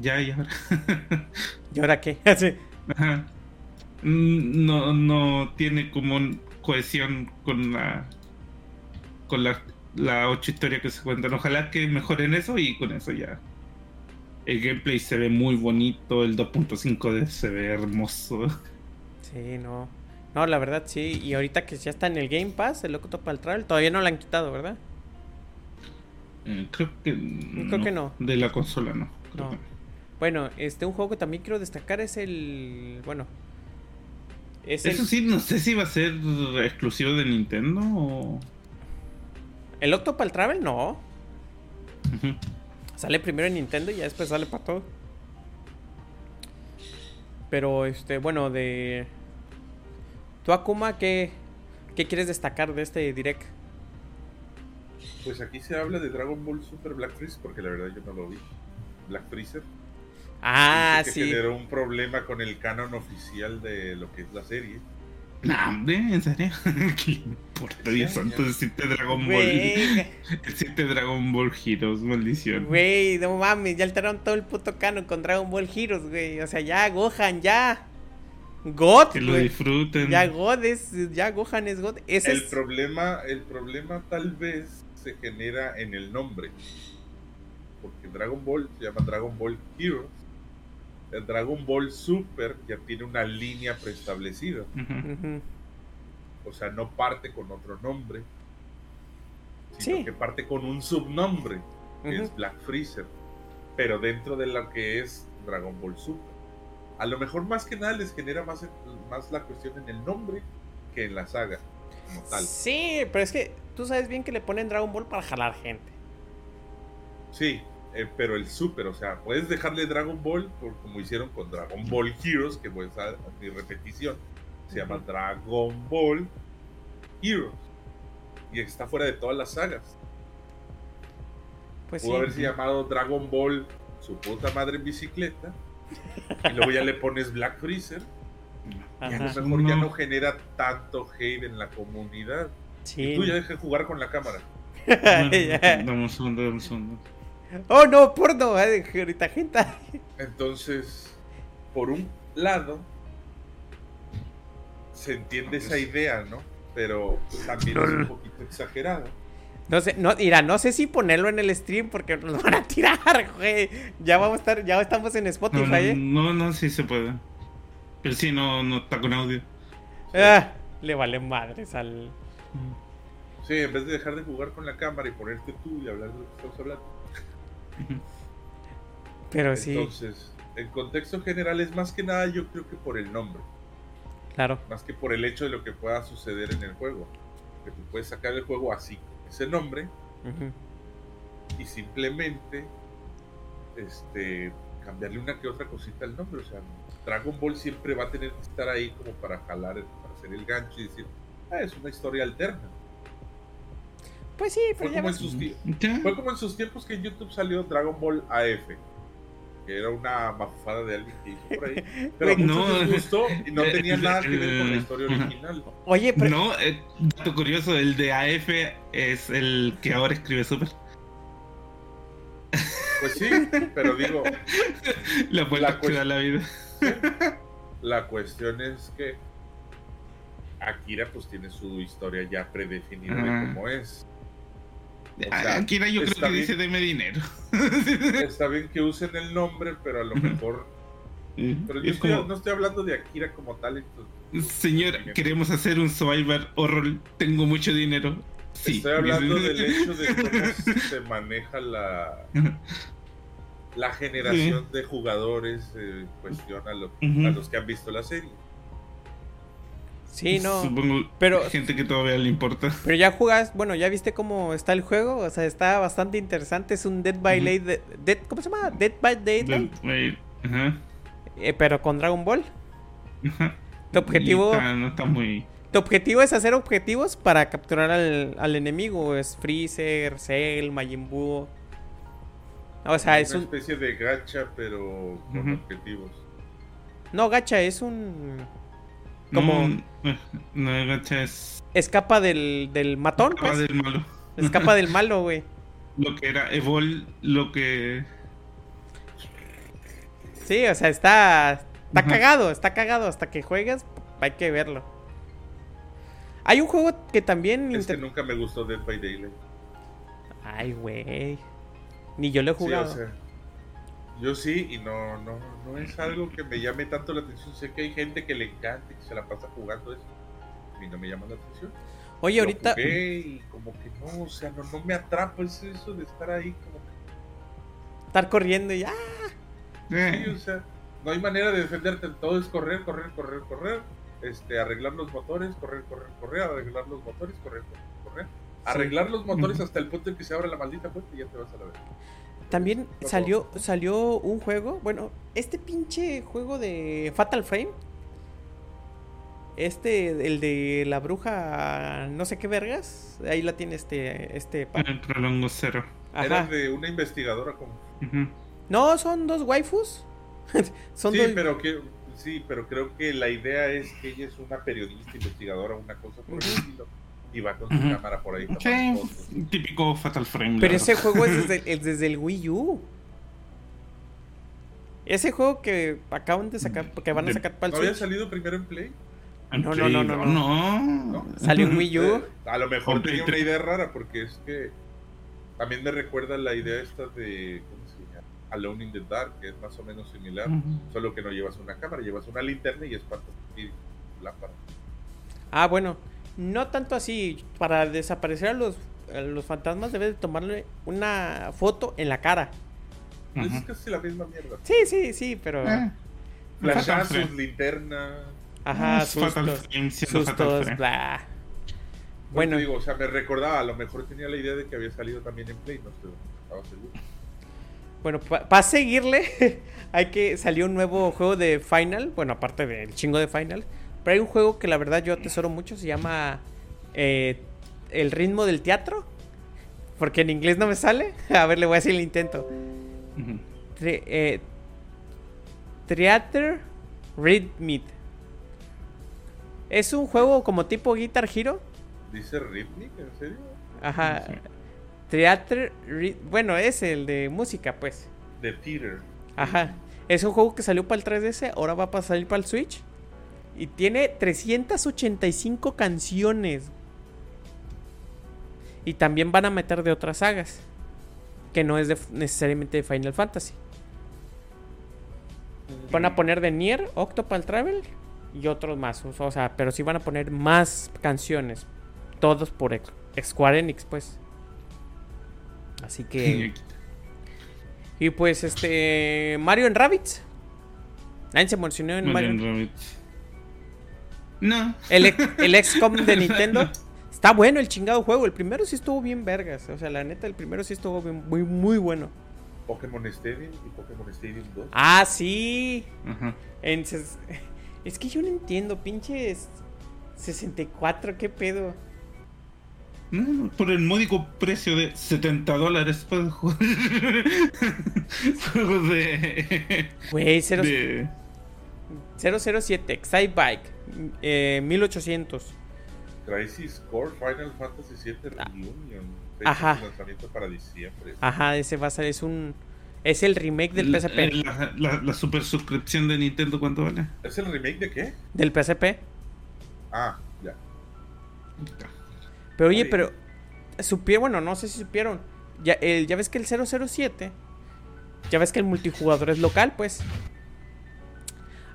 Ya, y ahora. ¿Y ahora qué? Ajá. Mm, No, no tiene como cohesión con la. con la, las ocho historias que se cuentan. Ojalá que mejoren eso y con eso ya. El gameplay se ve muy bonito, el 2.5 de se ve hermoso. Sí, no. No, la verdad sí. Y ahorita que ya está en el Game Pass, el Octopal Travel, todavía no lo han quitado, ¿verdad? Eh, creo que. Creo que no. De la consola no. creo No. que no. Bueno, este, un juego que también quiero destacar es el. Bueno. Es el, Eso sí, no sé si va a ser exclusivo de Nintendo o. el Octopal Travel, no. Sale primero en Nintendo y ya después sale para todo. Pero, este, bueno, de. ¿Tú, Akuma, qué, qué quieres destacar de este direct? Pues aquí se habla de Dragon Ball Super Black Freeze, porque la verdad yo no lo vi. Black Freezer. Ah, que sí. generó un problema con el canon oficial de lo que es la serie. Nah, hombre, en serio. ¿Qué importa, Dios santo? Existe Dragon Ball. Existe Dragon Ball Heroes, maldición. güey, no mames, ya alteraron todo el puto canon con Dragon Ball Heroes, güey. O sea, ya, Gohan, ya. God, Que lo disfruten. Ya God es, ya Gohan es God. Ese El es... problema, el problema tal vez se genera en el nombre. Porque Dragon Ball se llama Dragon Ball Heroes. El Dragon Ball Super ya tiene una línea preestablecida. O sea, no parte con otro nombre. Sino Sí. que parte con un subnombre, que es Black Freezer. Pero dentro de lo que es Dragon Ball Super. A lo mejor más que nada les genera más, más la cuestión en el nombre que en la saga. Como tal. Sí, pero es que tú sabes bien que le ponen Dragon Ball para jalar gente. Sí, eh, pero el Super, o sea, puedes dejarle Dragon Ball por, como hicieron con Dragon Ball Heroes, que pues a, a mi repetición, Se llama Dragon Ball Heroes. Y está fuera de todas las sagas. Pues Pudo sí. haberse llamado Dragon Ball su puta madre en bicicleta. y luego ya le pones Black Freezer. Y a lo mejor ya No. genera tanto hate en la comunidad. Sí. Tú ya dejas de jugar con la cámara. Dame un segundo, dame un segundo. Oh, no, porno. Ahorita gente. Entonces, por un lado, se entiende esa idea, ¿no? Pero también es un poquito exagerada. No sé, no, mira, no sé si ponerlo en el stream porque nos van a tirar, güey. Ya vamos a estar, ya estamos en Spotify, no, ¿eh? no, no, sí se puede. Pero sí, no, no está con audio. Ah, le vale madres al. Sí, en vez de dejar de jugar con la cámara y ponerte tú y hablar de lo que estamos hablando. Pero sí, Entonces, en contexto general es más que nada yo creo que por el nombre, claro. más que por el hecho de lo que pueda suceder en el juego. Que tú puedes sacar el juego así, con ese nombre, y simplemente este cambiarle una que otra cosita al nombre. O sea, Dragon Ball siempre va a tener que estar ahí como para jalar, para hacer el gancho y decir, ah, es una historia alterna. Pues sí, Fue pero ya como, en sus fue como en sus tiempos que en YouTube salió Dragon Ball AF. Que era una mafufada de alguien que hizo por ahí. Pero no, les gustó y no eh, tenía nada que ver con la eh, historia original. Oye, pero. No, eh, dato curioso, el de AF es el que ahora escribe Super. Pues sí, pero digo, La vuelta La que da la vida. la cuestión es que Akira pues tiene su historia ya predefinida de cómo es. Sea, Akira yo creo que bien. dice deme dinero. Está bien que usen el nombre, pero a lo mejor... Pero yo Es estoy- como, no estoy hablando de Akira como tal. entonces- señor, queremos hacer un survivor horror, tengo mucho dinero. Sí. Estoy hablando del hecho de cómo se maneja la, la generación de jugadores eh, en cuestión a, lo- Ujú. a los que han visto la serie. Sí, no. Supongo pero- gente que todavía le importa. Pero ya jugas, bueno, ya viste cómo está el juego, o sea, está bastante interesante, es un Dead by. Daylight, Dead, ¿cómo se llama? Dead by Daylight, Wait, Ajá. eh, pero con Dragon Ball. Ajá. Tu objetivo, está- no está muy. tu objetivo es hacer objetivos para capturar al, al enemigo, es Freezer, Cell, Majin Buu. O sea, es una un, especie de gacha, pero con objetivos. no gacha, es un Como- No, no, es. escapa del, del matón, Escapa pues. del malo. Escapa del malo, güey. Lo que era Evol, lo que. Sí, o sea, está, está Ajá. cagado, está cagado. Hasta que juegues, hay que verlo. Hay un juego que también... Es que nunca me gustó Dead by Daylight. Ay, güey. Ni yo lo he Sí, jugado. o sea, yo sí, y no, no, no es algo que me llame tanto la atención. Sé que hay gente que le encanta y que se la pasa jugando eso. A mí no me llama la atención. Oye, Lo ahorita... jugué y como que no, o sea, no, no me atrapa es eso de estar ahí como que Estar corriendo y... ¡Ah! Sí, o sea, no hay manera de defenderte. Todo es correr, correr, correr, correr. Este, arreglar los motores, correr, correr, correr, arreglar los motores, correr, correr, correr. Arreglar los motores hasta el punto en que se abra la maldita puerta y ya te vas a la vez. También No salió, salió un juego, bueno, este pinche juego de Fatal Frame. Este, el de la bruja, no sé qué vergas. Ahí la tiene este, este. pa- el prolongo cero. Era de una investigadora como. No, son dos waifus. son Sí, dos. pero que, sí, pero creo que la idea es que ella es una periodista investigadora, una cosa por el estilo. Y va con su cámara por ahí. Sí, fotos. típico Fatal Frame. Pero la ese juego es desde, es desde el Wii U. Ese juego que acaban de sacar, porque van a sacar para ¿No el había Switch. salido primero en Play? No, no, Play no, no, no. no. Salió en Wii U. Eh, a lo mejor tenía una idea rara porque es que también me recuerda la idea esta de ¿cómo se llama? Alone in the Dark, que es más o menos similar, solo que no llevas una cámara, llevas una linterna y espantas y lámpara. Ah, bueno. No tanto así. Para desaparecer a los, a los fantasmas debes de tomarle una foto en la cara. Ujú. Es casi la misma mierda. Sí, sí, sí, pero... Eh, Fatal Flashazos, linterna. Ajá, Es Fatal sustos. Frame Fatal Sustos, Frame. bla. Bueno, Bueno, digo, o sea, me recordaba, a lo mejor tenía la idea de que había salido también en Play, no estaba seguro. bueno, para seguirle, hay que salió un nuevo juego de Final, bueno, aparte del chingo de Final, Pero hay un juego que la verdad yo atesoro mucho, se llama eh, El ritmo del teatro. Porque en inglés no me sale. A ver, le voy a hacer el intento. Tri- eh, Theater Rhythmic. Es un juego como tipo Guitar Hero. ¿Dice Rhythmic? ¿En serio? Ajá. Sí. Theater. Ry- Bueno, es el de música, pues. De Peter. Ajá. Es un juego que salió para el 3DS, ahora va a salir para el Switch. Y tiene 385 canciones. Y también van a meter de otras sagas. Que no es de- necesariamente de Final Fantasy. Van a poner de Nier, Octopal Travel y otros más. O sea, pero sí van a poner más canciones. Todos por Square Enix, pues. Así que. Y pues este. Mario en Rabbits. Nadie se emocionó en Mario. Mario Rabbit. No. El, el XCOM de Nintendo. Está bueno el chingado juego. El primero sí estuvo bien vergas. O sea, la neta, el primero sí estuvo bien- muy, muy bueno. Pokémon Stadium y Pokémon Stadium 2. Ah, sí. Ajá. En ses- Es que yo no entiendo, pinches 64, qué pedo. No, por el módico precio de 70 dólares puedes jugar juegos de, Güey, cero- de 007, Excite Bike, eh, 1800. Crisis Core Final Fantasy VII Ah. Reunion. Fecha Ajá. de lanzamiento para diciembre. Ajá, ese va a ser, es un. Es el remake del PSP. la, la- la super suscripción de Nintendo cuánto vale ¿Es el remake de qué? Del PSP. Ah, ya. Pero oye, Oye. pero supieron, bueno, no sé si supieron. Ya, el, ya ves que el 007, ya ves que el multijugador es local, pues.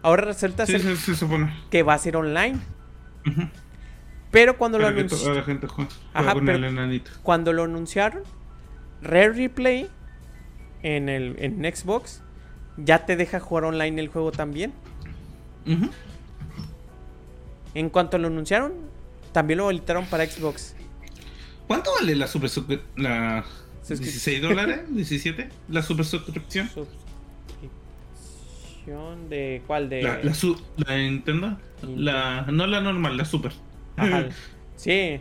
Ahora resulta sí, ser sí, que va a ser online. Pero cuando lo, Para que anunci- toda la gente juegue, juega Ajá, con pero- el enanito. cuando lo anunciaron, Rare Replay en, el, en Xbox ya te deja jugar online el juego también. En cuanto lo anunciaron, también lo habilitaron para Xbox. ¿cuánto vale la super la Suscri- 16 dólares 17 la super suscripción De cuál de la, la, su- la Nintendo la no la normal la super Ajá. Sí,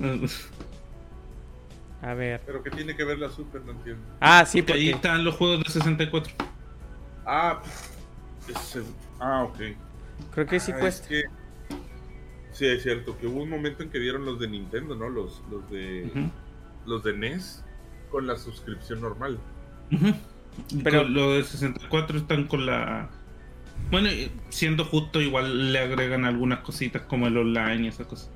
a ver. Pero ¿qué tiene que ver la Super? No entiendo. Ah, sí, Porque ahí están los juegos de 64 Ah, ese- ah, ok. creo que sí Ah, cuesta. es que- Sí, es cierto, que hubo un momento en que dieron los de Nintendo, ¿no? Los, los de los de NES con la suscripción normal. Pero- los de 64 están con la. Bueno, siendo justo, igual le agregan algunas cositas como el online y esas cosas.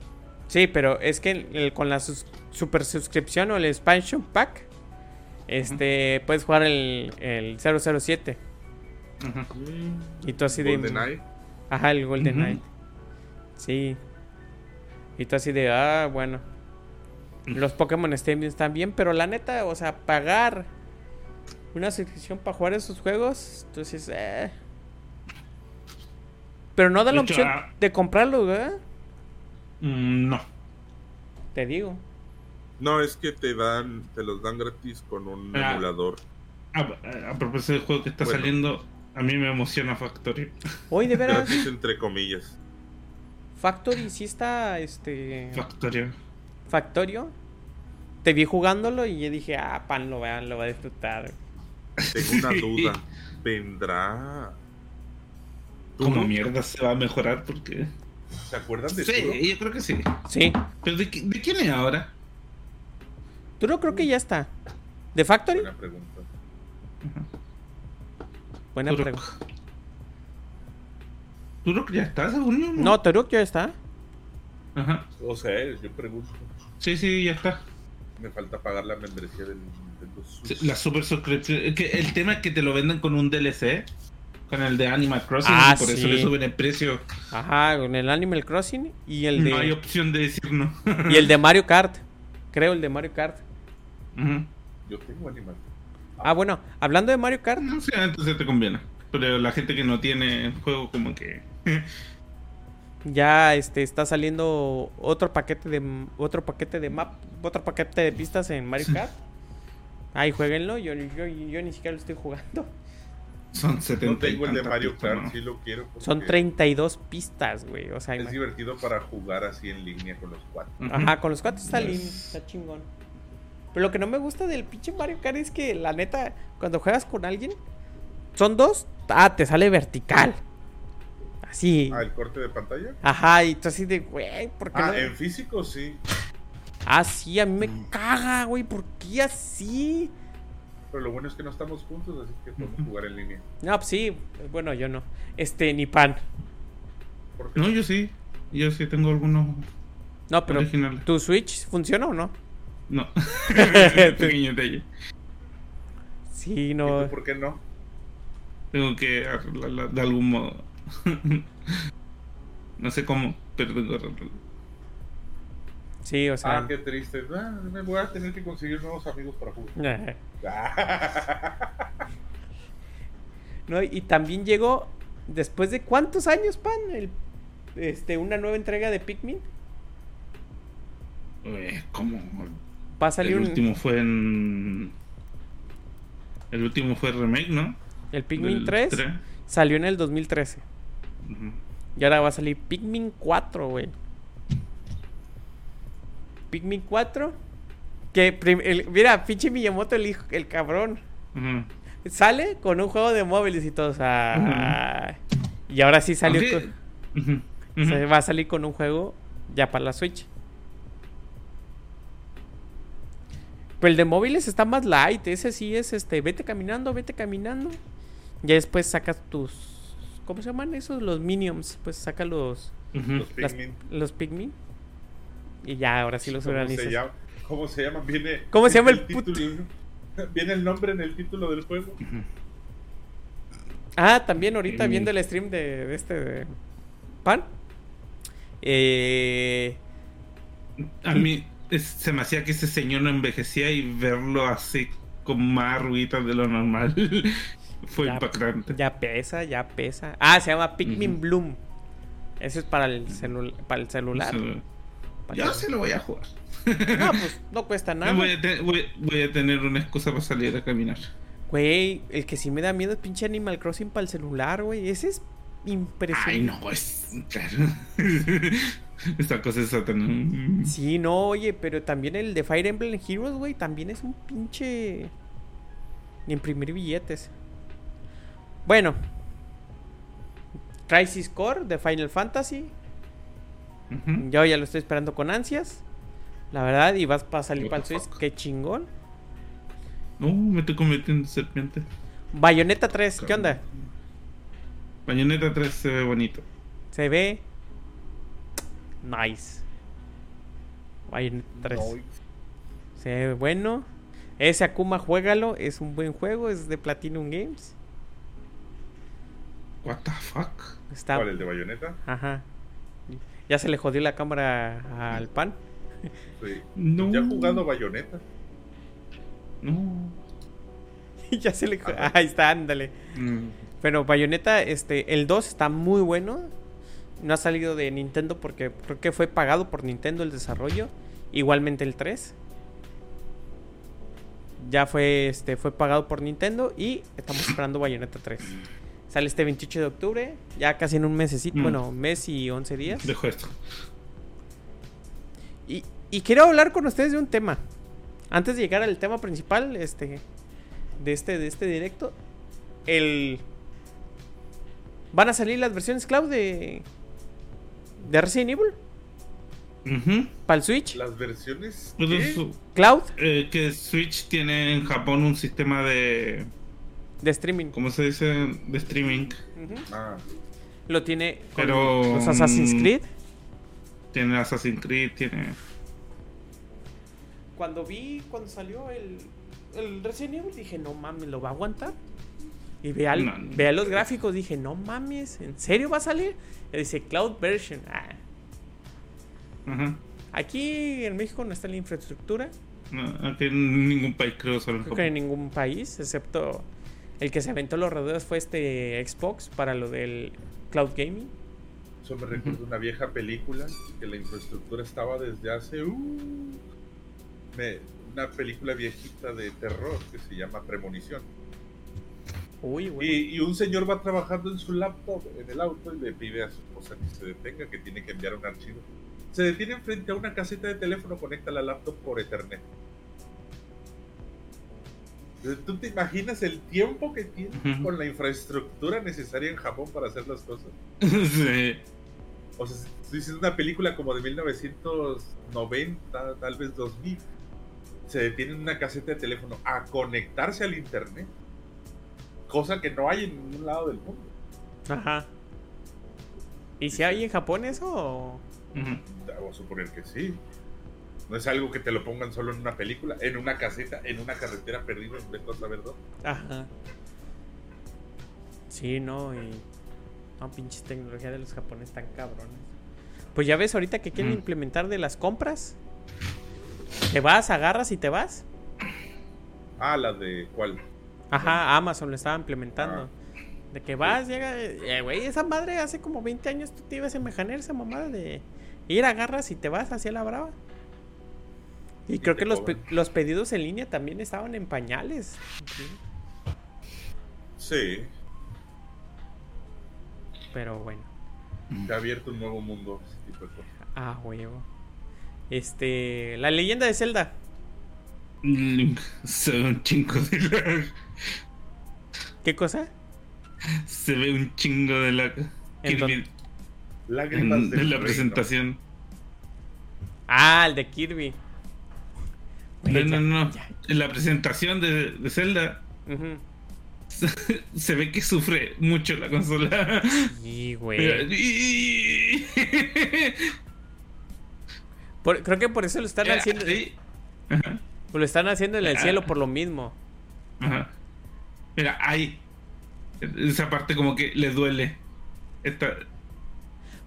Sí, pero es que el- el- con la sus- super suscripción o el expansion pack, este, puedes jugar el, el 007. Ajá. Y tú así de... GoldenEye. Ajá, el Golden. Knight. Sí. Y tú así de, ah, bueno. Los Pokémon Stadium están bien, pero la neta, o sea, pagar una suscripción para jugar esos juegos, entonces, eh. Pero no da la opción ah- de comprarlo, ¿verdad? Mm, no. Te digo. No, es que te dan, te los dan gratis con un Ah. emulador. A, a- a propósito del juego que está Bueno. saliendo, a mí me emociona Factory. Hoy de veras, Gratis entre comillas. Factory sí está, este... Factory. Factorio. Te vi jugándolo y yo dije, ah, pan, lo va, lo va a disfrutar. Tengo una duda. ¿Vendrá? Como Turo? mierda se va a mejorar porque. ¿Se acuerdan de Turo? Sí, yo creo que sí. Sí. Pero ¿de, de quién es ahora? Tú no creo que ya está. ¿De Factory? Buena pregunta. Buena Turok. pregunta. Turok ya está, según yo. No, Turok ya está. Ajá. O sea, yo pregunto. Sí, sí, ya está. Me falta pagar la membresía del Nintendo Switch. La super suscripción. es que el tema es que te lo venden con un DLC. Con el de Animal Crossing. Ah, y por eso le suben el precio. Ajá, con el Animal Crossing y el de No hay opción de decir no. y el de Mario Kart. Creo el de Mario Kart. Ujú. Yo tengo Animal. Ah, bueno, hablando de Mario Kart, No sé, entonces te conviene. Pero la gente que no tiene el juego, como que. Ya este está saliendo otro paquete de otro paquete de map, otro paquete de pistas en Mario Kart. Ay, jueguenlo, yo, yo, yo ni siquiera lo estoy jugando. Son 70. No tengo el de Mario pistas, Kart, ¿no? sí lo quiero. Son 32 pistas, güey. O sea, Es divertido para jugar así en línea con los cuatro. Ajá, con los cuatro está Yes. está chingón. Pero lo que no me gusta del pinche Mario Kart es que, la neta, cuando juegas con alguien, son dos, ah, te sale vertical. Así. Ah, el corte de pantalla. Ajá, y tú así de, güey, ¿por qué Ah, no? en físico sí. Ah, sí, a mí me caga, güey, ¿por qué así? Pero lo bueno es que no estamos juntos, así que podemos jugar en línea. No, pues sí, bueno, yo no. Este, ni pan. ¿Por qué? No, yo sí. Yo sí tengo algunos No, pero, originales. ¿tu Switch funciona o no? No. Pequeño detalle. Sí, ¿Y no. tú por qué no? Tengo que arreglarla de algún modo. no sé cómo, pero tengo que arreglarla. Sí, o sea. Ah, qué triste. Ah, me voy a tener que conseguir nuevos amigos para jugar. No, y también llegó después de cuántos años, pan, el, este, una nueva entrega de Pikmin. Eh, ¿Cómo? Va a salir el un, último fue en. El último fue remake, ¿no? el Pikmin Del 3 tres. salió en el 2013 Y ahora va a salir Pikmin 4, güey. Pikmin 4 que el- mira, pinche Miyamoto el hijo, el cabrón sale con un juego de móviles y todo, o sea, y ahora sí salió Aunque- con- Ujú. o sea, Ujú. va a salir con un juego ya para la Switch. Pero el de móviles está más light. Ese sí es este. Vete caminando, vete caminando. Ya después sacas tus. ¿Cómo se llaman esos? Los minions. Pues saca los. Ujú. Los las- Pikmin. los Pikmin. Y ya, ahora sí los ¿Cómo organizas. se, llama? ¿Cómo se llama? Viene, ¿Cómo se llama el título, Viene el nombre en el título del juego. Ah, también ahorita Mm. viendo el stream de, de este. de Pan. Eh. A mí es- se me hacía que ese señor no envejecía y verlo así con más arruguitas de lo normal fue Ya- impactante. Ya pesa, ya pesa. Ah, se llama Pikmin. Bloom. Ese es para el, celu- para el celular. Eso- Para Yo que- se lo voy a jugar. No, pues no cuesta nada. Voy a, te- voy- voy a tener una excusa para salir a caminar. Güey, el que sí me da miedo es pinche Animal Crossing para el celular, güey. Ese es impresionante. Ay, no, es claro. Esta cosa es satanás. Sí, no, oye, pero también el de Fire Emblem Heroes, güey, también es un pinche. Imprimir billetes. Bueno. Crisis Core de Final Fantasy. Yo ya lo estoy esperando con ansias. La verdad, y vas para salir para el Switch. Qué chingón. No, me estoy convirtiendo en serpiente. Bayonetta 3, ¿qué onda? Bayonetta 3 se ve bonito. Se ve. Nice. Bayonetta 3. No, Se ve bueno. Ese Akuma, juégalo. Es un buen juego. Es de Platinum Games. What the fuck? Está. ¿Cuál, el de Bayonetta? Ajá. Ya se le jodió la cámara al pan. Sí. No. ¿Ya has jugado Bayonetta? No. ya se le. Ajá. Ahí está, ándale. Mm. Pero Bayonetta, este, el 2 está muy bueno. No ha salido de Nintendo porque creo que fue pagado por Nintendo el desarrollo. Igualmente el 3. Ya fue, este, fue pagado por Nintendo y estamos esperando Bayonetta 3. Sale este 28 de octubre, ya casi en un mesecito, Mm. bueno, mes y 11 días. Dejo esto. Y, y quiero hablar con ustedes de un tema. Antes de llegar al tema principal, este, de este, de este directo, el van a salir las versiones cloud de de Resident Evil Ujú. para el Switch. Las versiones. Pues Cloud eh, que Switch tiene en Japón un sistema de. De streaming. ¿Cómo se dice? De streaming. Ah, Lo tiene con Pero, los Assassin's mm, Creed. Tiene Assassin's Creed, tiene. Cuando vi cuando salió el, el Resident Evil dije, no mames, ¿lo va a aguantar? Y vea, el- No, no. vea los gráficos, dije, no mames, ¿en serio va a salir? Y dice Cloud Version. Ah, Ajá. Aquí en México no está la infraestructura, No, aquí en ningún país creo solo en creo que en ningún país, excepto el que se aventó los rodeos fue este Xbox para lo del Cloud Gaming. eso me recuerda una vieja película que la infraestructura estaba desde hace. uh, me- una película viejita de terror que se llama Premonición. Uy, güey. Y, y un señor va trabajando en su laptop, en el auto, y le pide a su esposa que se detenga, que tiene que enviar un archivo. Se detiene frente a una caseta de teléfono, conecta la laptop por Ethernet. ¿Tú te imaginas el tiempo que tiene Ujú. con la infraestructura necesaria en Japón para hacer las cosas? Sí. O sea, si dices una película como de 1990, tal vez 2000, se detiene en una caseta de teléfono a conectarse al internet, cosa que no hay en ningún lado del mundo. Ajá. ¿Y si hay en Japón eso? o? Ujú. Debo suponer que sí. No es algo que te lo pongan solo en una película, en una caseta, en una carretera perdida en vez de saber dónde. Ajá. Sí, no, y. No, pinches tecnología de los japoneses tan cabrones. Pues ya ves ahorita que quieren Mm. implementar de las compras. Te vas, agarras y te vas. Ah, la de cuál. Ajá, Amazon lo estaba implementando. Ah. De que vas, llega. Eh, güey, esa madre hace como 20 años tú te ibas a imaginar esa mamada de ir, agarras y te vas hacia la brava. Y Y creo que los, pe- los pedidos en línea también estaban en pañales. Sí, Pero bueno. se ha abierto un nuevo mundo, ese tipo de cosas. Ah, huevo. Este. La leyenda de Zelda. Se ve un chingo de lag. ¿Qué cosa? Se ve un chingo de lag. ¿En Kirby? Lágrimas en, en la presentación. Ah, el de Kirby. No, Güey, no, no. ya. En la presentación de, de Zelda se ve que sufre mucho la consola. Sí, güey. Por- creo que por eso lo están haciendo. Sí. Ajá, Lo están haciendo en el cielo por lo mismo. ajá. Mira, ahí. Esa parte como que le duele. Esta,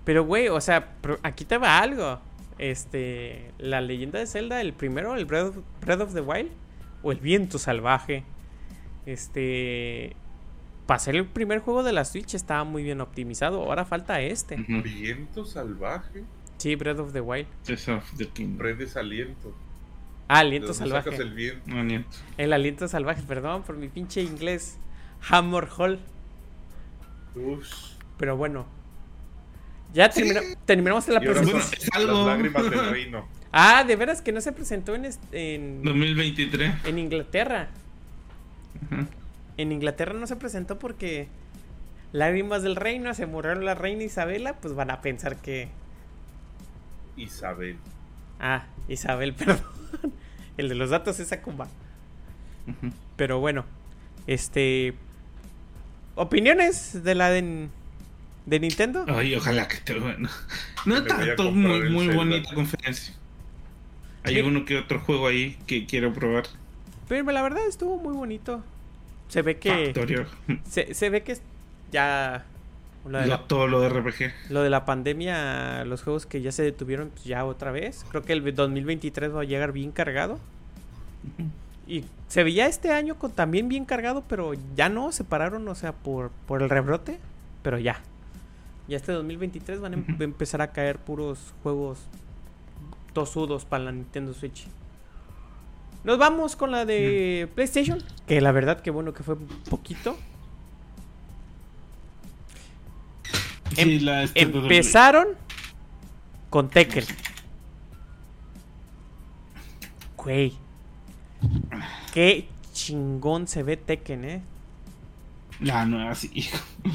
Pero, güey, o sea, aquí te va algo. Este. La leyenda de Zelda, el primero, el Breath of, Breath of the Wild. O el viento salvaje. Este. Para ser el primer juego de la Switch estaba muy bien optimizado. Ahora falta este. Viento salvaje, Sí, Breath of the Wild. Of the Kingdom. prendes aliento. Ah, ¿De aliento salvaje. sacas el viento? No, nieto. El aliento salvaje, perdón por mi pinche inglés. Hammer Hall. Ush. Pero bueno. Ya termina- terminamos la presentación. Bueno, es algo. Las lágrimas del reino. Ah, de veras que no se presentó en, en, 2023. en Inglaterra. En Inglaterra no se presentó porque Lágrimas del Reino, se murió la reina Isabela, pues van a pensar que... Isabel. Ah, Isabel, perdón. El de los datos es Akuma. Ujú. Pero bueno, este... ¿Opiniones de la de, de Nintendo? Ay, ojalá que esté bueno. No tanto, muy, muy bonita conferencia. Hay Sí. uno que otro juego ahí que quiero probar. Pero la verdad estuvo muy bonito. Se ve que... Se, se ve que es- ya... Lo de, Lo- la, todo lo de RPG. lo de la pandemia, los juegos que ya se detuvieron, pues ya otra vez. Creo que el 2023 va a llegar bien cargado. Y se veía este año con también bien cargado, pero ya no, se pararon, o sea, por, por el rebrote. Pero ya. Ya este 2023 van a em- empezar a caer puros juegos tosudos para la Nintendo Switch. Nos vamos con la de PlayStation, que la verdad que bueno que fue poquito. Sí, la este- Empezaron con Tekken. Güey. Qué chingón se ve Tekken, eh. La nueva, sí.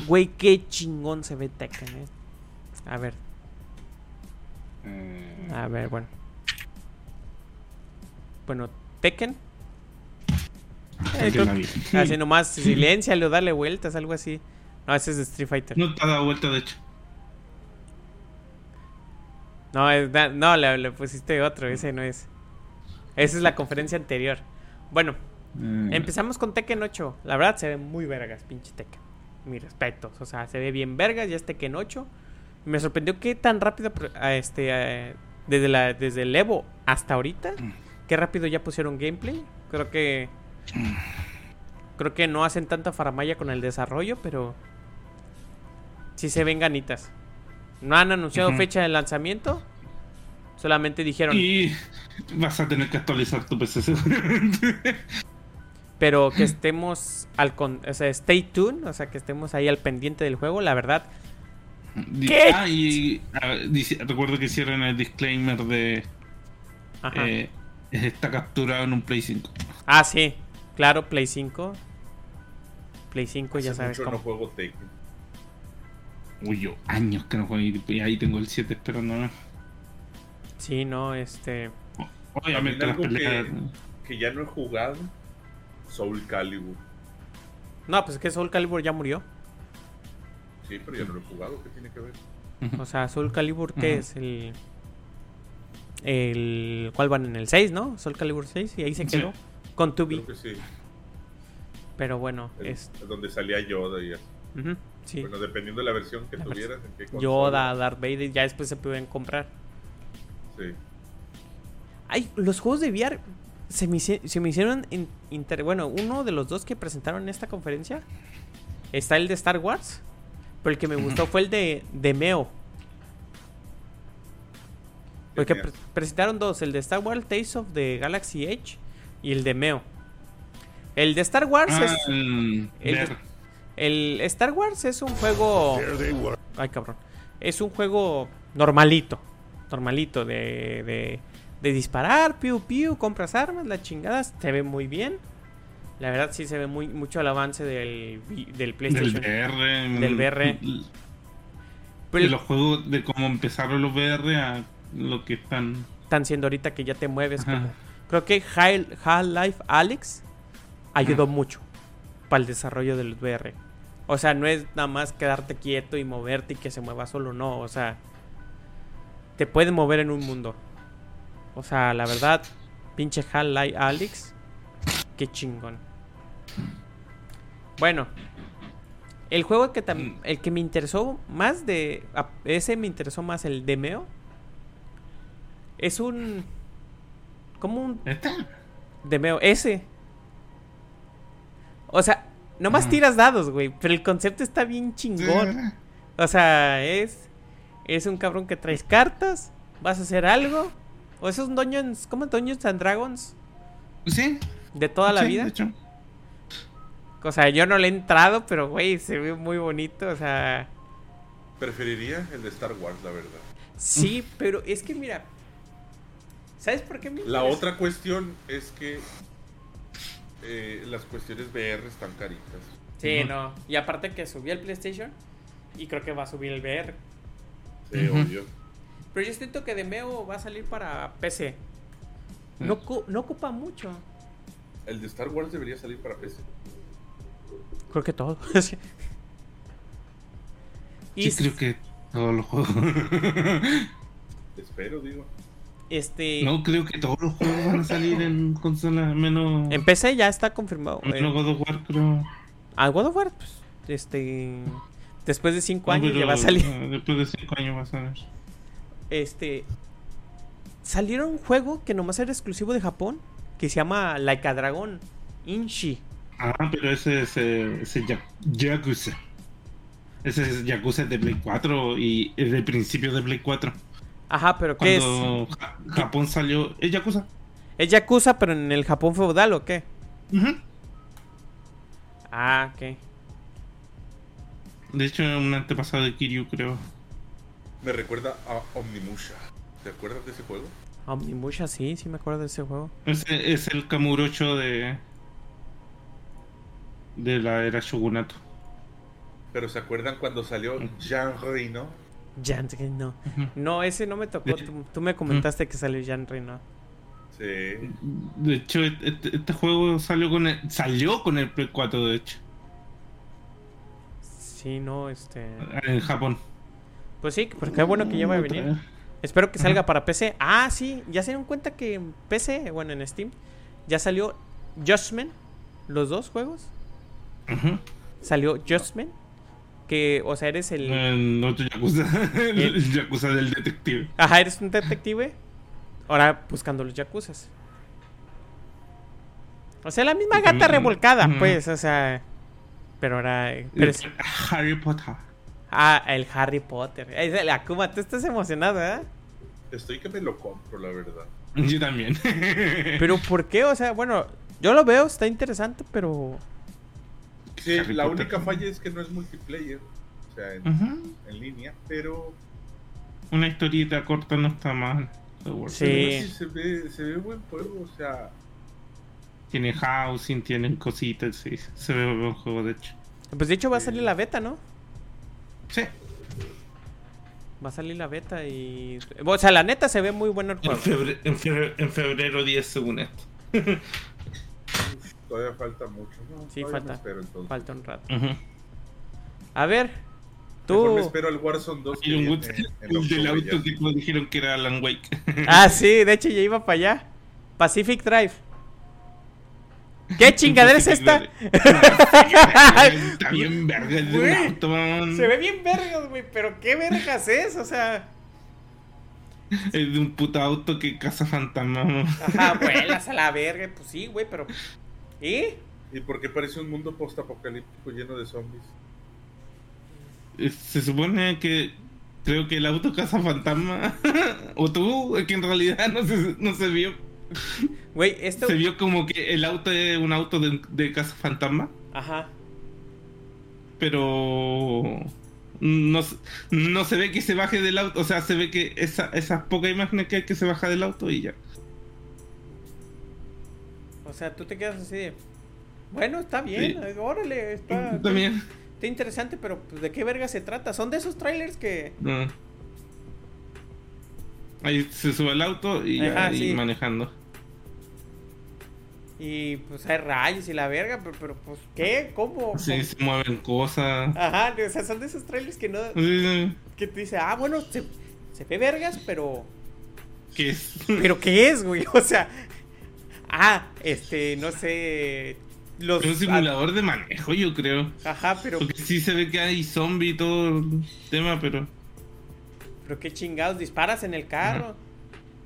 Güey, qué chingón se ve Tekken, eh. A ver, Eh, a ver, bueno. Bueno, Tekken. Eh, creo Así nomás, silencialo, dale vueltas, algo así. No, ese es de Street Fighter. No te ha dado vuelta, de hecho. No, es da- no le, le pusiste otro, ese no es. Esa es la conferencia anterior. Bueno, Eh, empezamos con Tekken 8. La verdad se ve muy vergas, pinche Tekken. Mis respetos. O sea, se ve bien vergas, ya es Tekken 8. Me sorprendió que tan rápido, pro- a este, eh, desde, la, desde el Evo hasta ahorita, qué rápido ya pusieron gameplay. Creo que... Creo que no hacen tanta faramaya con el desarrollo, pero... Sí se ven ganitas. No han anunciado fecha de lanzamiento. Solamente dijeron... Y vas a tener que actualizar tu PC seguramente. Pero que estemos al con, o sea, stay tuned, o sea, que estemos ahí al pendiente del juego, la verdad. ¿Qué? Ah, y dice- recuerdo que hicieron el disclaimer de Ajá. eh, está capturado en un Play 5. Ah, sí. Claro, Play 5. Play 5, Hace ya sabes mucho cómo. no juego. Uy, yo años que no juego y ahí tengo el 7 esperando. Sí, no, este. Obviamente las peleas. Que ya no he jugado. Soul Calibur. No, pues es que Soul Calibur ya murió. Sí, pero ya no lo he jugado. ¿Qué tiene que ver? O sea, Soul Calibur, ¿qué es? El. El. ¿Cuál van? En el 6, ¿no? Soul Calibur 6, y ahí se Sí. quedó. Con 2B. Creo que sí. Pero bueno, El- es. Donde salía Yoda y sí. Bueno, dependiendo de la versión que La tuvieras. En qué. Yoda, Darth Vader, ya después se pueden comprar. Sí. Ay, los juegos de VR se me, hice- se me hicieron. inter- bueno, uno de los dos que presentaron en esta conferencia está el de Star Wars. Pero el que me gustó fue el de, de Meo. Porque pre- presentaron dos: el de Star Wars Tales of the Galaxy Edge y el de Meo. El de Star Wars Ah, es. el el- ver. El Star Wars es un juego. Ay, cabrón. Es un juego normalito. Normalito de, de, de disparar, piu piu, compras armas, las chingadas. Se ve muy bien. La verdad sí se ve muy mucho el avance del, del Del PlayStation. VR. Del VR. De los juegos, de cómo empezaron los VR a lo que están. están siendo ahorita que ya te mueves. Como- creo que Half-Life Alex ayudó mucho para el desarrollo del VR. O sea, no es nada más quedarte quieto y moverte y que se mueva solo, no. O sea, te puedes mover en un mundo. O sea, la verdad, pinche Half-Life Alex, qué chingón. Bueno, el juego que Mm. el que me interesó más de ese me interesó más el Demeo. Es un como un. Demeo ese. O sea, nomás tiras dados, güey, pero el concepto está bien chingón. O sea, es es un cabrón que traes cartas, vas a hacer algo o esos Dungeons, ¿cómo Dungeons and Dragons Sí. de toda la sí, vida? de hecho. O sea, yo no le he entrado, pero güey, se ve muy bonito, o sea, Preferiría el de Star Wars, la verdad. sí, pero es que mira, ¿sabes por qué me La interesa? otra cuestión es que eh, las cuestiones VR están caritas. Sí, no. Y aparte que subí el PlayStation y creo que va a subir el VR. Sí, Ujú. obvio. Pero yo siento que Demeo va a salir para PC. No, cu- no ocupa mucho. El de Star Wars debería salir para PC. Creo que todo. y Sí, s- creo que todos los juegos. Espero, digo. este no, creo que todos los juegos van a salir en consola, menos. en PC ya está confirmado. menos Eh, God of War, creo. a God of War, pues, este después de 5 No, años pero, ya va a salir. Después de 5 años va a salir. Este salieron un juego que nomás era exclusivo de Japón que se llama Like a Dragon Inshi. Ah, pero ese es eh, ese Ya- Yakuza. Ese es Yakuza de Play 4 y es del principio de Play 4. Ajá, pero ¿qué es? Cuando Ja- Japón salió. ¿Es Yakuza? ¿Es Yakuza pero en el Japón feudal o qué? Ujú. Ah, ok. De hecho, es un antepasado de Kiryu, creo. Me recuerda a Omnimusha. ¿Te acuerdas de ese juego? Omnimusha, sí, sí me acuerdo de ese juego. Ese es el Kamurocho de. de la era Shogunato. Pero ¿se acuerdan cuando salió Jean Reno? Jan no. Ujú. No, ese no me tocó. Tú, tú me comentaste que salió Jan Reno. Sí. De hecho, este, este juego salió con el, salió con el Play 4, de hecho, Sí, no, este. en Japón. Pues sí, pero qué bueno que ya va a venir. Espero que salga para PC. Ah, sí, ya se dieron cuenta que en PC, bueno, en Steam, ya salió Justman, los dos juegos. Ujú. Salió Justman, que, o sea, eres el. El otro Yakuza. El, Yakuza del detective. Ajá, eres un detective. Ahora buscando los yakuzas. O sea, la misma gata revolcada, pues, o sea. Pero ahora. pero es- Harry Potter. Ah, el Harry Potter. Es el Akuma, tú estás emocionado, ¿eh? Estoy que me lo compro, la verdad. Yo también. Pero ¿por qué? O sea, bueno, Yo lo veo, está interesante, pero. Sí, Harry la Potter única falla es que no es multiplayer, o sea, en, línea, pero Una historieta corta no está mal. Sí. sí, se ve, se ve buen juego, o sea, Tiene housing, tienen cositas, sí. Se ve buen juego, de hecho. Pues de hecho va a salir la beta, ¿no? Sí. Va a salir la beta y. O sea, la neta se ve muy bueno el En juego. febrero, en febrero, en febrero 10 según esto. todavía falta mucho. No, Sí, todavía falta. me espero, entonces. Falta un rato. Ujú. A ver, Mejor tú. me espero al Warzone 2 que viene en el del auto ya. que nos dijeron que era Alan Wake. Ah, sí, de hecho ya iba para allá. Pacific Drive. ¿Qué chingadera es esta? Está bien verga. Se ve bien vergas, güey, pero ¿qué vergas es? O sea, Es de un puto auto que caza fantasmas. ajá, vuelas a la verga, pues sí, güey, pero. ¿Y? ¿Y por qué parece un mundo postapocalíptico lleno de zombies? Se supone que creo que el auto caza fantasma. o tú, es que en realidad no se, no se vio. Güey, esto. Se vio como que el auto es un auto de, de caza fantasma. Ajá. Pero no, se- no se ve que se baje del auto. O sea, se ve que esa, esas pocas imágenes que hay que se baja del auto y ya. O sea, tú te quedas así de. Bueno, está bien, Sí. órale, está, También. está interesante, pero pues, ¿de qué verga se trata? Son de esos trailers que. No. Ahí se sube al auto y, Ajá, sí. manejando. Y pues hay rayos y la verga, pero, pero pues, ¿qué? ¿Cómo? Sí, ¿Cómo? se mueven cosas. Ajá, o sea, son de esos trailers que no. Sí, Que te dice, ah, bueno, se, se ve vergas, pero. ¿Qué es? ¿Pero qué es, güey? O sea. Ah, este, no sé. Los. Es un simulador de manejo, yo creo. ajá, pero. Porque sí se ve que hay zombie y todo el tema, pero. Pero qué chingados, disparas en el carro.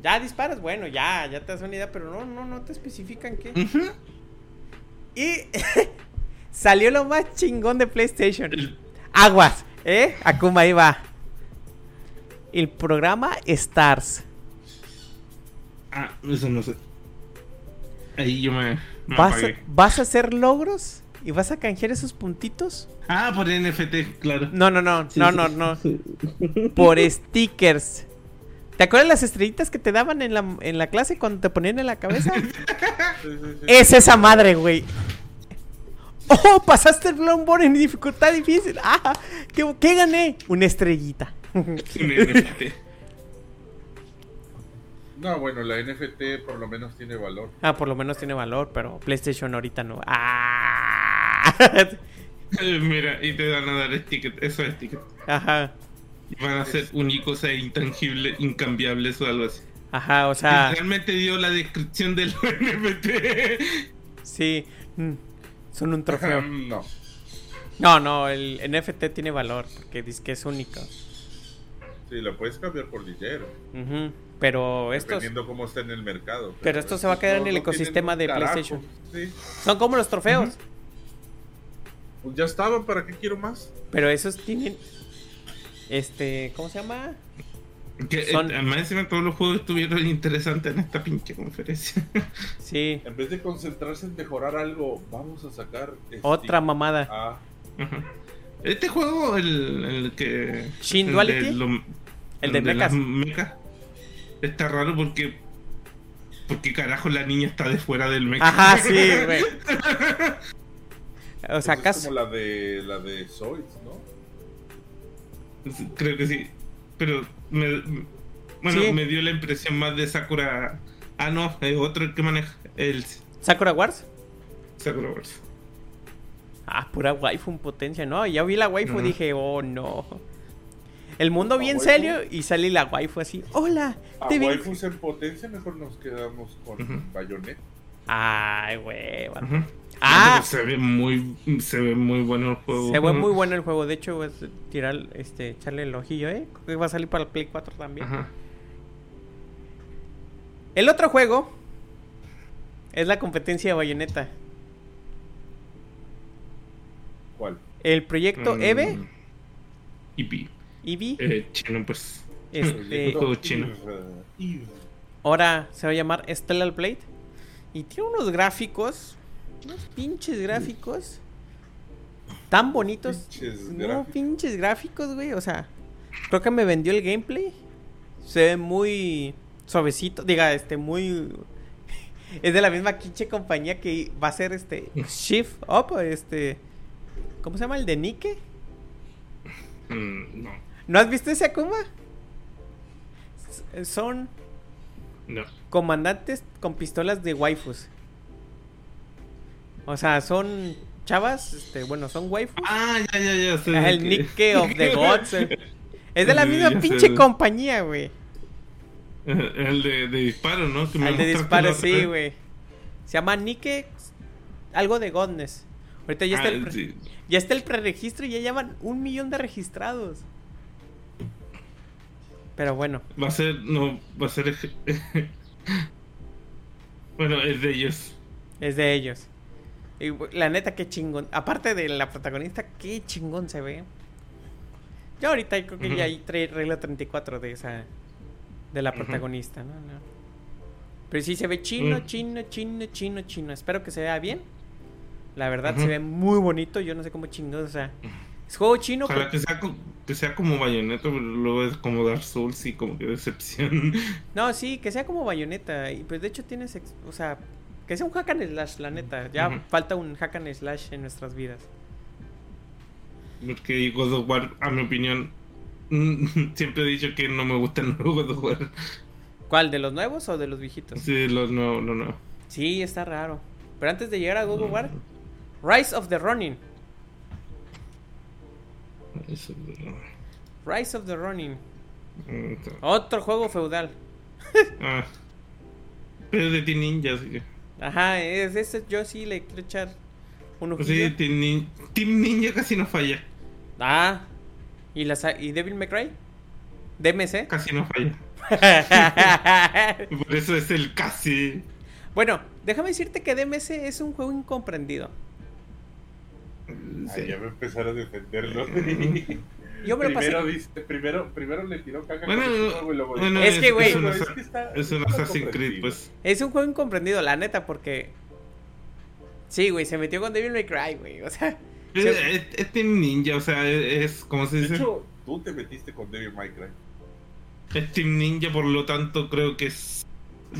Ya disparas, bueno, ya, ya te das una idea, pero no, no, no te especifican qué. Y salió lo más chingón de PlayStation. Aguas, ¿eh? Akuma, ahí va. El programa Stars. Ah, eso no sé. Ahí yo me, me ¿Vas a. ¿Vas a hacer logros? ¿Y vas a canjear esos puntitos? Ah, por NFT, claro. No, no, no, Sí, no, no, no. Por stickers. ¿Te acuerdas las estrellitas que te daban en la, en la clase cuando te ponían en la cabeza? Sí, sí, sí. Es esa madre, güey. Oh, pasaste el Bloodborne en dificultad difícil. Ah, ¿qué, qué gané? Una estrellita. Un NFT. No, bueno, la NFT por lo menos tiene valor. Ah, por lo menos tiene valor, pero PlayStation ahorita no. Ah. Mira, y te van a dar stickers, esos stickers. Ajá. Y Van a ser únicos e intangibles, incambiables o algo así. Ajá, o sea, Realmente dio la descripción del NFT. sí. mm, Son un trofeo. no. No, no, el NFT tiene valor porque dice que es único. Sí, lo puedes cambiar por dinero. Ujú, Pero estos Dependiendo cómo está en el mercado. Pero esto se va a quedar en el ecosistema de PlayStation. Sí. son como los trofeos. Pues ya estaban, ¿para qué quiero más? Pero esos tienen. Este, ¿cómo se llama? Que, eh, Son- además encima todos los juegos estuvieron interesantes en esta pinche conferencia. Sí, En vez de concentrarse en mejorar algo, vamos a sacar. otra stick. mamada. Ah, Ajá. Este juego, el, el que. Shin el Duality? de lo- El de las mechas. mechas, Está raro porque. Porque carajo la niña está de fuera del mecha. Ajá, sí, güey. O sea, pues es como la de la de Zoids, ¿no? Creo que sí. Pero me, bueno, Sí. me dio la impresión más de Sakura. Ah, no, es otro el que maneja. El ¿Sakura Wars? Sakura Wars. Ah, pura waifu en potencia, ¿no? Ya vi la waifu y Ajá. dije, oh no. El mundo ¿La bien waifu? serio y sale la waifu así. Hola, A te vi. waifus en potencia, mejor nos quedamos con. Bayonet. Ay, güey. va- Ajá. Ah, se ve muy, se ve muy bueno el juego. se ve muy bueno el juego. De hecho, es tirar, este, echarle el ojillo, ¿eh? Creo que va a salir para el Play 4 también. Ajá. El otro juego es la competencia de Bayonetta. ¿Cuál? El proyecto Mm, EVE, Eevee. Eevee, Eh, chino, pues. este, juego chino. Ahora se va a llamar Stellar Blade. Y tiene unos gráficos, unos pinches gráficos tan bonitos. Pinches no, gráficos. pinches gráficos, güey. O sea, creo que me vendió el gameplay. Se ve muy suavecito, diga, este, muy... Es de la misma pinche compañía que va a ser este Shift Up, este... ¿Cómo se llama? ¿El de Nike? Mm, no, ¿No has visto ese Akuma? Son no. comandantes con pistolas de waifus. O sea, son chavas, este, bueno, son waifus. Ah, ya, ya, ya. sé el. Nike of the Gods. eh. Es de la misma ya pinche compañía, güey. El de, de disparo, ¿no? Que me El de disparo, sí, güey. Se llama Nike algo de Godness. Ahorita ya está, Ah, el pre- sí. ya está el preregistro y ya llevan un millón de registrados. Pero bueno, Va a ser, no, va a ser. bueno, es de ellos. es de ellos. Y la neta, qué chingón. Aparte de la protagonista, qué chingón se ve. Yo ahorita creo que ya hay regla 34 de esa. De la protagonista, ¿no? No. Pero sí se ve chino, Mm. chino, chino, chino, chino. Espero que se vea bien. La verdad se ve muy bonito. Yo no sé cómo chingón, o sea. Es juego chino, Ojalá pero- que sea, que sea como Bayonetta, pero luego es como Dark Souls y como que decepción. No, sí, que sea como bayoneta. Y pues de hecho tienes. O sea, que sea un hack and slash, la neta. Ya falta un hack and slash en nuestras vidas. Porque God of War, a mi opinión, siempre he dicho que no me gusta el nuevo God of War. ¿Cuál? ¿De los nuevos o de los viejitos? Sí, los nuevos, no, no. Sí, está raro. Pero antes de llegar a God of War, Rise of the Running. Eso, Rise of the Running. no. Otro juego feudal. Ah. Pero es de Team Ninja, así que. Ajá, es ese yo sí le quiero echar un Pues sí. Team, Nin- Team Ninja casi no falla. Ah, ¿y, la sa- ¿y Devil May Cry? DMC. Casi no falla. Por eso es el casi. bueno, déjame decirte que DMC es un juego incomprendido. Sí. Ay, ya me empezaron a defenderlo. Yo me lo pasé. primero, dice- primero, primero le tiró caca Bueno, con el juego y luego bueno, dijo, Es que, güey. Es un, "Pero Assa- que está- es un está Assassin's Creed, comprensible". pues. Es un juego incomprendido, la neta, porque. Sí, güey, se metió con Devil May Cry, güey. O sea, Es, Sí. es- es Team Ninja, o sea, es, es como se De dice. hecho, tú te metiste con Devil May Cry. Es Team Ninja, por lo tanto, creo que es,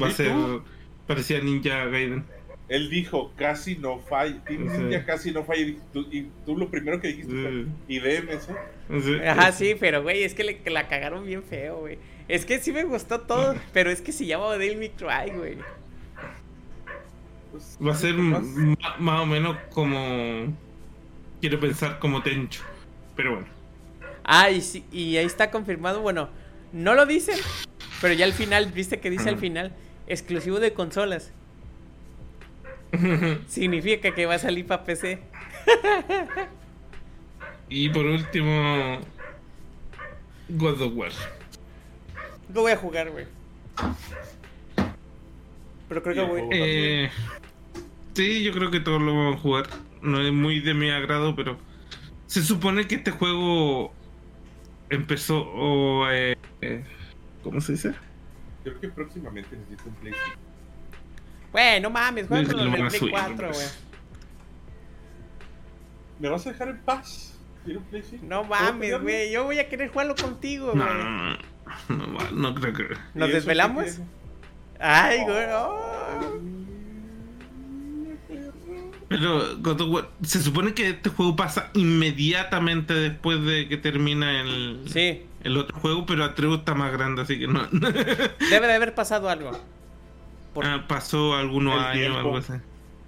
va a ser. tú. Parecía Ninja Gaiden. Él dijo, casi no falla. Team Sí. Ninja casi no falla. Y tú, y tú lo primero que dijiste fue, Sí. ¿y DMC? Sí. ajá, sí, pero, güey, es que le, la cagaron bien feo, güey. Es que sí me gustó todo, pero es que se llama Devil May Cry, güey. Pues, Va a ser más- o menos como. Quiero pensar como Tencho. Pero bueno. Ah, y, sí- y ahí está confirmado, bueno, no lo dicen, pero ya al final, viste que dice al final, exclusivo de consolas. Significa que va a salir para PC. y por último. God of War. Lo voy a jugar, güey. Pero creo que voy. Eh, sí, yo creo que todos lo vamos a jugar. No es muy de mi agrado, pero se supone que este juego empezó o eh, eh, ¿cómo se dice? Creo que próximamente necesito un PlayStation. Güey, no mames, juega con lo el más Play suyo, 4, pues. güey. ¿Me vas a dejar en paz? No ¿Puedo mames, güey. Yo voy a querer jugarlo contigo, No, güey. no, no, no, no creo que. ¿Y ¿Nos desvelamos? Ay, güey. oh. Pero God of War- se supone que este juego pasa inmediatamente después de que termina el, Sí, el otro juego, pero Atreus está más grande, así que no. debe de haber pasado algo. Por- Ah, pasó algunos El años o algo así.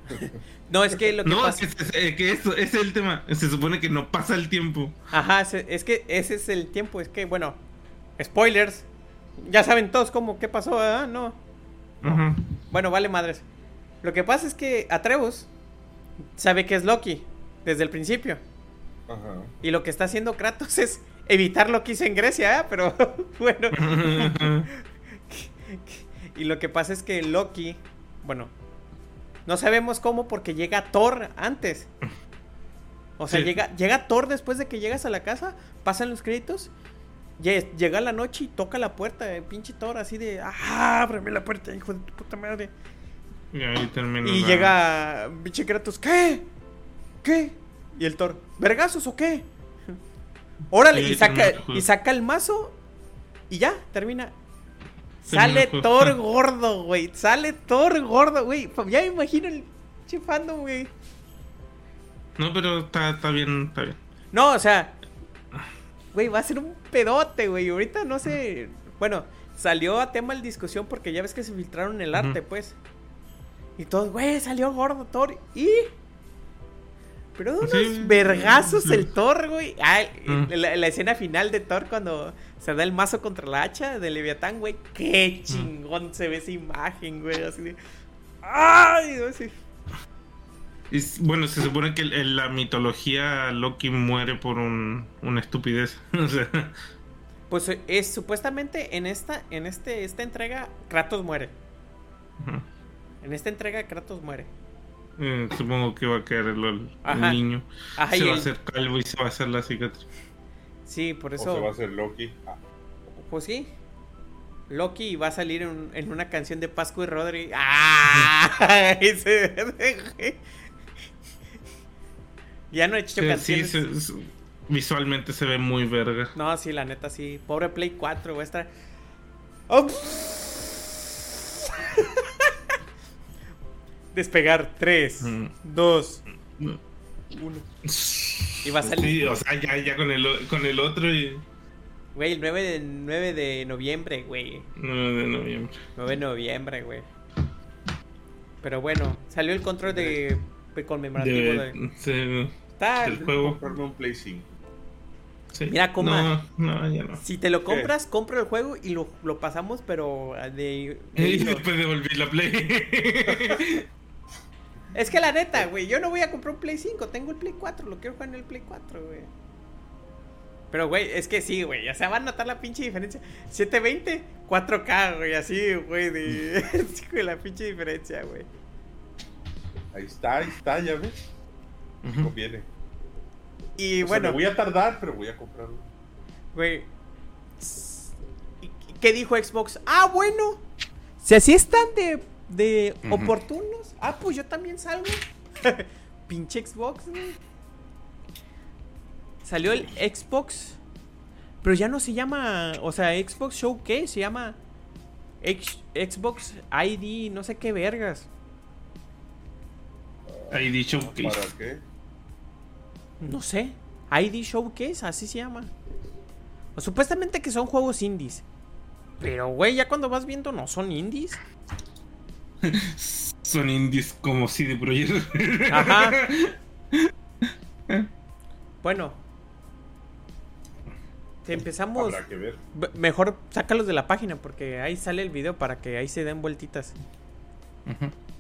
No, es que lo que No, es pasa. que, es- eh, que eso, ese es el tema. Se supone que no pasa el tiempo. Ajá, es que ese es el tiempo. Es que, bueno, spoilers. Ya saben todos cómo, qué pasó, ¿verdad? No. Ajá. Bueno, vale madres. Lo que pasa es que Atreus sabe que es Loki desde el principio. Ajá. Y lo que está haciendo Kratos es evitar lo que hizo en Grecia, ¿eh? Pero bueno. Y lo que pasa es que Loki, bueno, no sabemos cómo porque llega Thor antes. O sea, Sí. llega, llega Thor después de que llegas a la casa, pasan los créditos, lle- llega la noche y toca la puerta, el pinche Thor así de, ah, ábreme la puerta, hijo de tu puta madre. Y ahí termina. Y la- llega pinche Kratos, ¿qué? ¿Qué? Y el Thor, ¿vergazos o qué? Órale, Y saca, y saca el mazo y ya, termina. Sale. Thor gordo, güey. Sale Thor gordo, güey. Ya me imagino el pinche fandom, güey. No, pero está, está bien, está bien. No, o sea, güey, va a ser un pedote, güey. Ahorita no sé. Bueno, salió a tema de discusión porque ya ves que se filtraron el arte, pues. Y todos, güey, salió gordo Thor. Y. Pero unos Sí. vergazos el Thor, güey. Ah, la, la escena final de Thor cuando se da el mazo contra la hacha de Leviatán, güey. Qué chingón se ve esa imagen, güey. Así de. ¡Ay! Así. Bueno, se supone que en- la mitología Loki muere por un, una estupidez. o sea, Pues eh, es supuestamente en esta, en este, esta entrega, Kratos muere. En esta entrega, Kratos muere. Eh, supongo que va a caer el, el Ajá. niño. Ajá, se va a hacer calvo y se va a hacer la cicatriz. Sí, por O se va a eso. hacer Loki. Ah, Pues sí. Loki va a salir en, en una canción de Pascu y Rodri. ¡Ah! Ese- ya no he hecho Sí, sí, canciones. se- se- visualmente se ve muy verga. No, sí, la neta, sí. Pobre Play 4, va a estar. ¡Oh! Despegar 3, Mm. 2, No. 1. Y va a salir. Sí, o sea, ya, ya con, el, con el otro y Güey, el 9 de, 9 de noviembre, güey. 9 de noviembre. 9 de noviembre, güey. Pero bueno, salió el control de, de conmemorativo de. De, sí, Está- del juego. comprarme un Play 5. sí. Mira, coma. No, no, ya no. Si te lo compras, compra el juego y lo, lo pasamos, pero ah, de. de Y después devolví la play. Es que la neta, güey, yo no voy a comprar un Play 5, tengo el Play 4, lo quiero jugar en el Play 4, güey. Pero, güey, es que sí, güey, ya se va a notar la pinche diferencia. 720, 4K, güey, así, güey, de... la pinche diferencia, güey. Ahí está, ahí está, ya ves. Ujú. Conviene. Y O sea, bueno, me voy a tardar, pero voy a comprarlo. güey. ¿y ¿Qué dijo Xbox? Ah, bueno. Si así están de, de oportunos. Ah, pues yo también salgo. Pinche Xbox, güey. Salió el Xbox. Pero ya no se llama. O sea, Xbox Showcase. Se llama. X- Xbox ID, no sé qué vergas. Dicho que ¿Para qué? No sé. ID Showcase, así se llama. O supuestamente que son juegos indies. Pero, güey, ya cuando vas viendo, no son indies. Son indies como CD Projekt. Ajá. Bueno. Te empezamos. Habrá que ver. B- Mejor sácalos de la página porque ahí sale el video para que ahí se den vueltitas.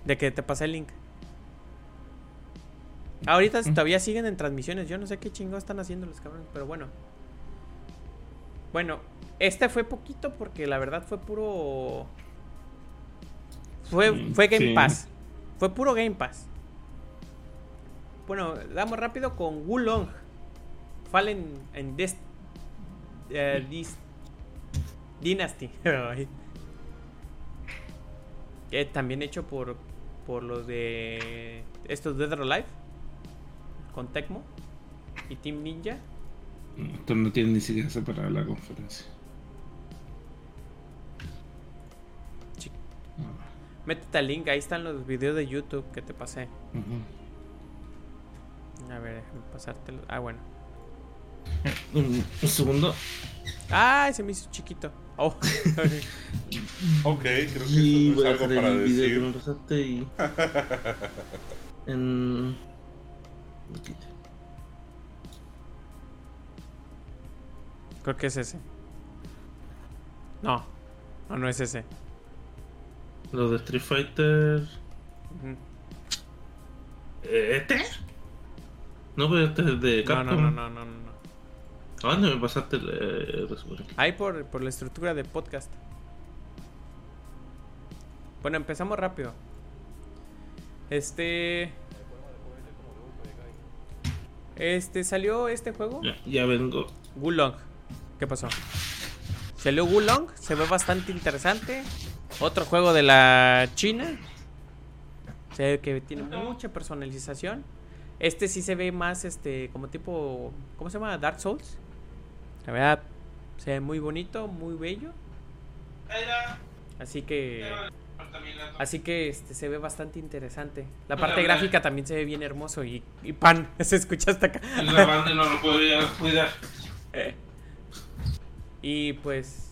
De que te pasé el link. Ahorita todavía siguen en transmisiones. Yo no sé qué chingados están haciendo los cabrones, pero bueno. Bueno, este fue poquito porque la verdad fue puro. Fue, fue Game sí. Pass. Fue puro Game Pass. Bueno, damos rápido con Wulong. Fallen en Des- eh, Dis- Dynasty. Que también hecho por, por los de estos Dead or Alive. Con Tecmo y Team Ninja. Esto no tiene ni siquiera separada la conferencia. Métete al link, ahí están los videos de YouTube que te pasé. A ver, déjame pasártelo. Ah, bueno. Un, un segundo. Ay, se me hizo chiquito. Oh. Ok, creo que Y eso voy no a es algo para el video que decir. me pasaste y. en. Creo que es ese. No, no, no es ese. Lo de Street Fighter. ¿Eh, ¿Este? No, pero este es de No, Capcom. no, no, no, no, no. no. ¿A dónde me pasaste el eh, resumen? Ahí por, por la estructura de podcast. Bueno, empezamos rápido. Este. Este salió este juego. Ya, ya vengo. Gulong. ¿Qué pasó? Salió Gulong, se ve bastante interesante. Otro juego de la China. Se ve que tiene mucha personalización. Este sí se ve más, este, como tipo, ¿cómo se llama? Dark Souls. La verdad, se ve muy bonito, muy bello. Así que, así que, este, se ve bastante interesante. La parte gráfica también se ve bien hermoso y, y pan, se escucha hasta acá. La banda no lo podría cuidar. Y pues.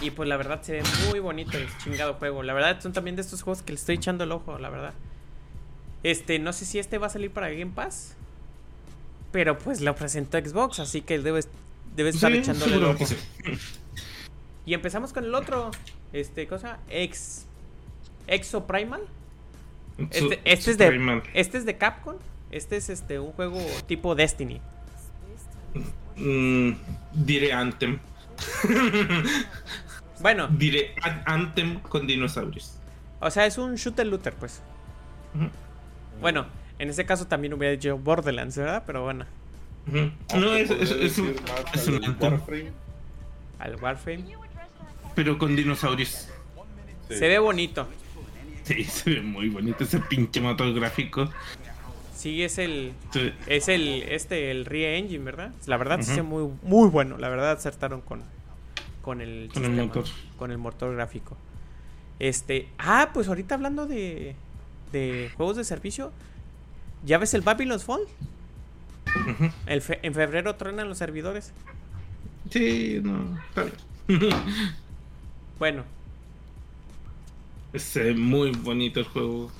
Y pues la verdad se ve muy bonito el chingado juego. La verdad son también de estos juegos que le estoy echando el ojo, la verdad. Este, no sé si este va a salir para Game Pass. Pero pues lo presentó Xbox, así que debe, debe estar Sí, echándole el ojo. sí. Y empezamos con el otro. Este, cosa. Ex. Exo Primal. Este, este es de. Este es de Capcom. Este es este un juego tipo Destiny. Mm, diré Anthem. Bueno, Diré An- Anthem con dinosaurios. o sea, es un shooter looter, pues. Bueno, en ese caso también hubiera dicho Borderlands, ¿verdad? Pero bueno. Ah, No, te es, podría es, es un, es al un Anthem, Warframe. al Warframe. pero con dinosaurios. Sí. Se ve bonito. Sí, se ve muy bonito ese pinche motor gráfico. Sí, es el. Sí. Es el. Este, el Re-Engine, ¿verdad? La verdad, sí Ujú. se ve muy, muy bueno. La verdad, acertaron con. Con el. Con el motor. Con el motor gráfico. Este. Ah, pues ahorita hablando de. De juegos de servicio. ¿Ya ves el Babylon's Fall? El fe- en febrero truenan los servidores. Sí, no, bien. Bueno, ve muy bonito el juego.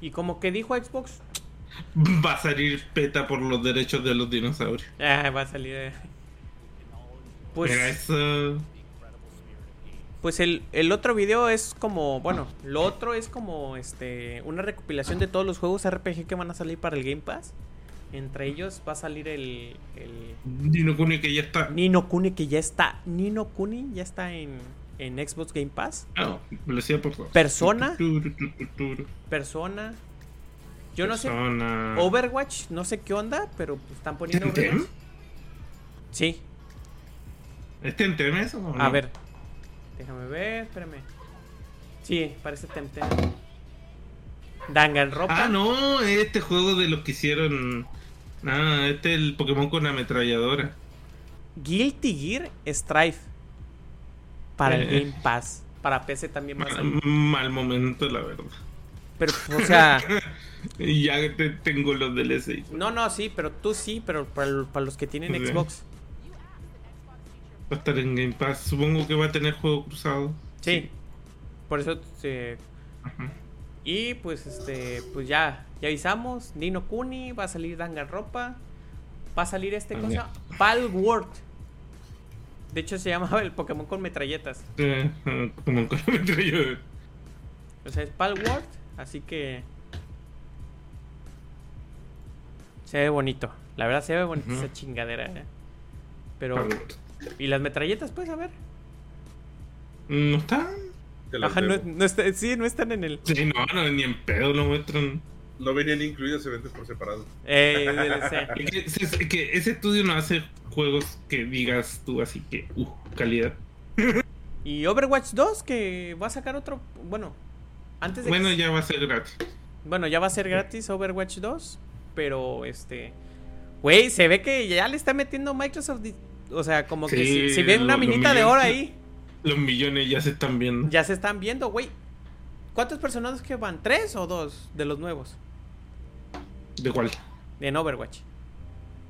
y como que dijo Xbox. Va a salir PETA por los derechos de los dinosaurios. Ah, va a salir. eh. Pues. Eso. Pues el, el otro video es como, bueno, lo otro es como este una recopilación de todos los juegos RPG que van a salir para el Game Pass. Entre ellos va a salir el, el Dino Kuni que ya está. Nino Kuni que ya está, Nino Kuni ya está en, en Xbox Game Pass. Ah, lo por favor. Persona. Persona. Yo no sé. Persona. Overwatch, no sé qué onda, pero pues, están poniendo. Sí, ¿Es Temtem eso? o a no? ver. Déjame ver, espérame. Sí, parece Temtem. Danganronpa. Ah, no, este juego de los que hicieron. Ah, este es el Pokémon con ametralladora. Guilty Gear Strife. Para el Eh. Game Pass. Para PC también a Mal, mal momento, la verdad. Pero, o sea, ya te- tengo los DLC. no, no, sí, pero tú sí, pero para, para los que tienen. Xbox. Va a estar en Game Pass. Supongo que va a tener juego cruzado. Sí. Por eso, eh, y pues, este, pues ya, ya avisamos. Nino Kuni, va a salir Danganronpa. Va a salir este Ah, cosa. Palworld. De hecho, se llamaba el Pokémon con metralletas. Eh, eh, Pokémon con ametralladora. O sea, es Palworld. Así que. Se ve bonito. La verdad, se ve bonita Ujú. esa chingadera. eh. Pero. Palworld. ¿Y las metralletas? Pues a ver. ¿No está? Te las Ajá, no, no está- sí, no están en el. Sí, no, no, ni en pedo lo muestran. No venían incluidas, se venden por separado. Eh, DLC. Es que, es- es que ese estudio no hace juegos que digas tú así que, uh, calidad. Y Overwatch 2, que va a sacar otro. Bueno, antes de. que- Bueno, ya va a ser gratis. Bueno, ya va a ser gratis Overwatch 2. Pero este. Güey, se ve que ya le está metiendo Microsoft. O sea, como que si, si ven una lo- minita de oro ahí, Los millones ya se están viendo. ya se están viendo, güey. ¿Cuántos personajes que van? ¿Tres o dos de los nuevos? ¿De cuál? En Overwatch.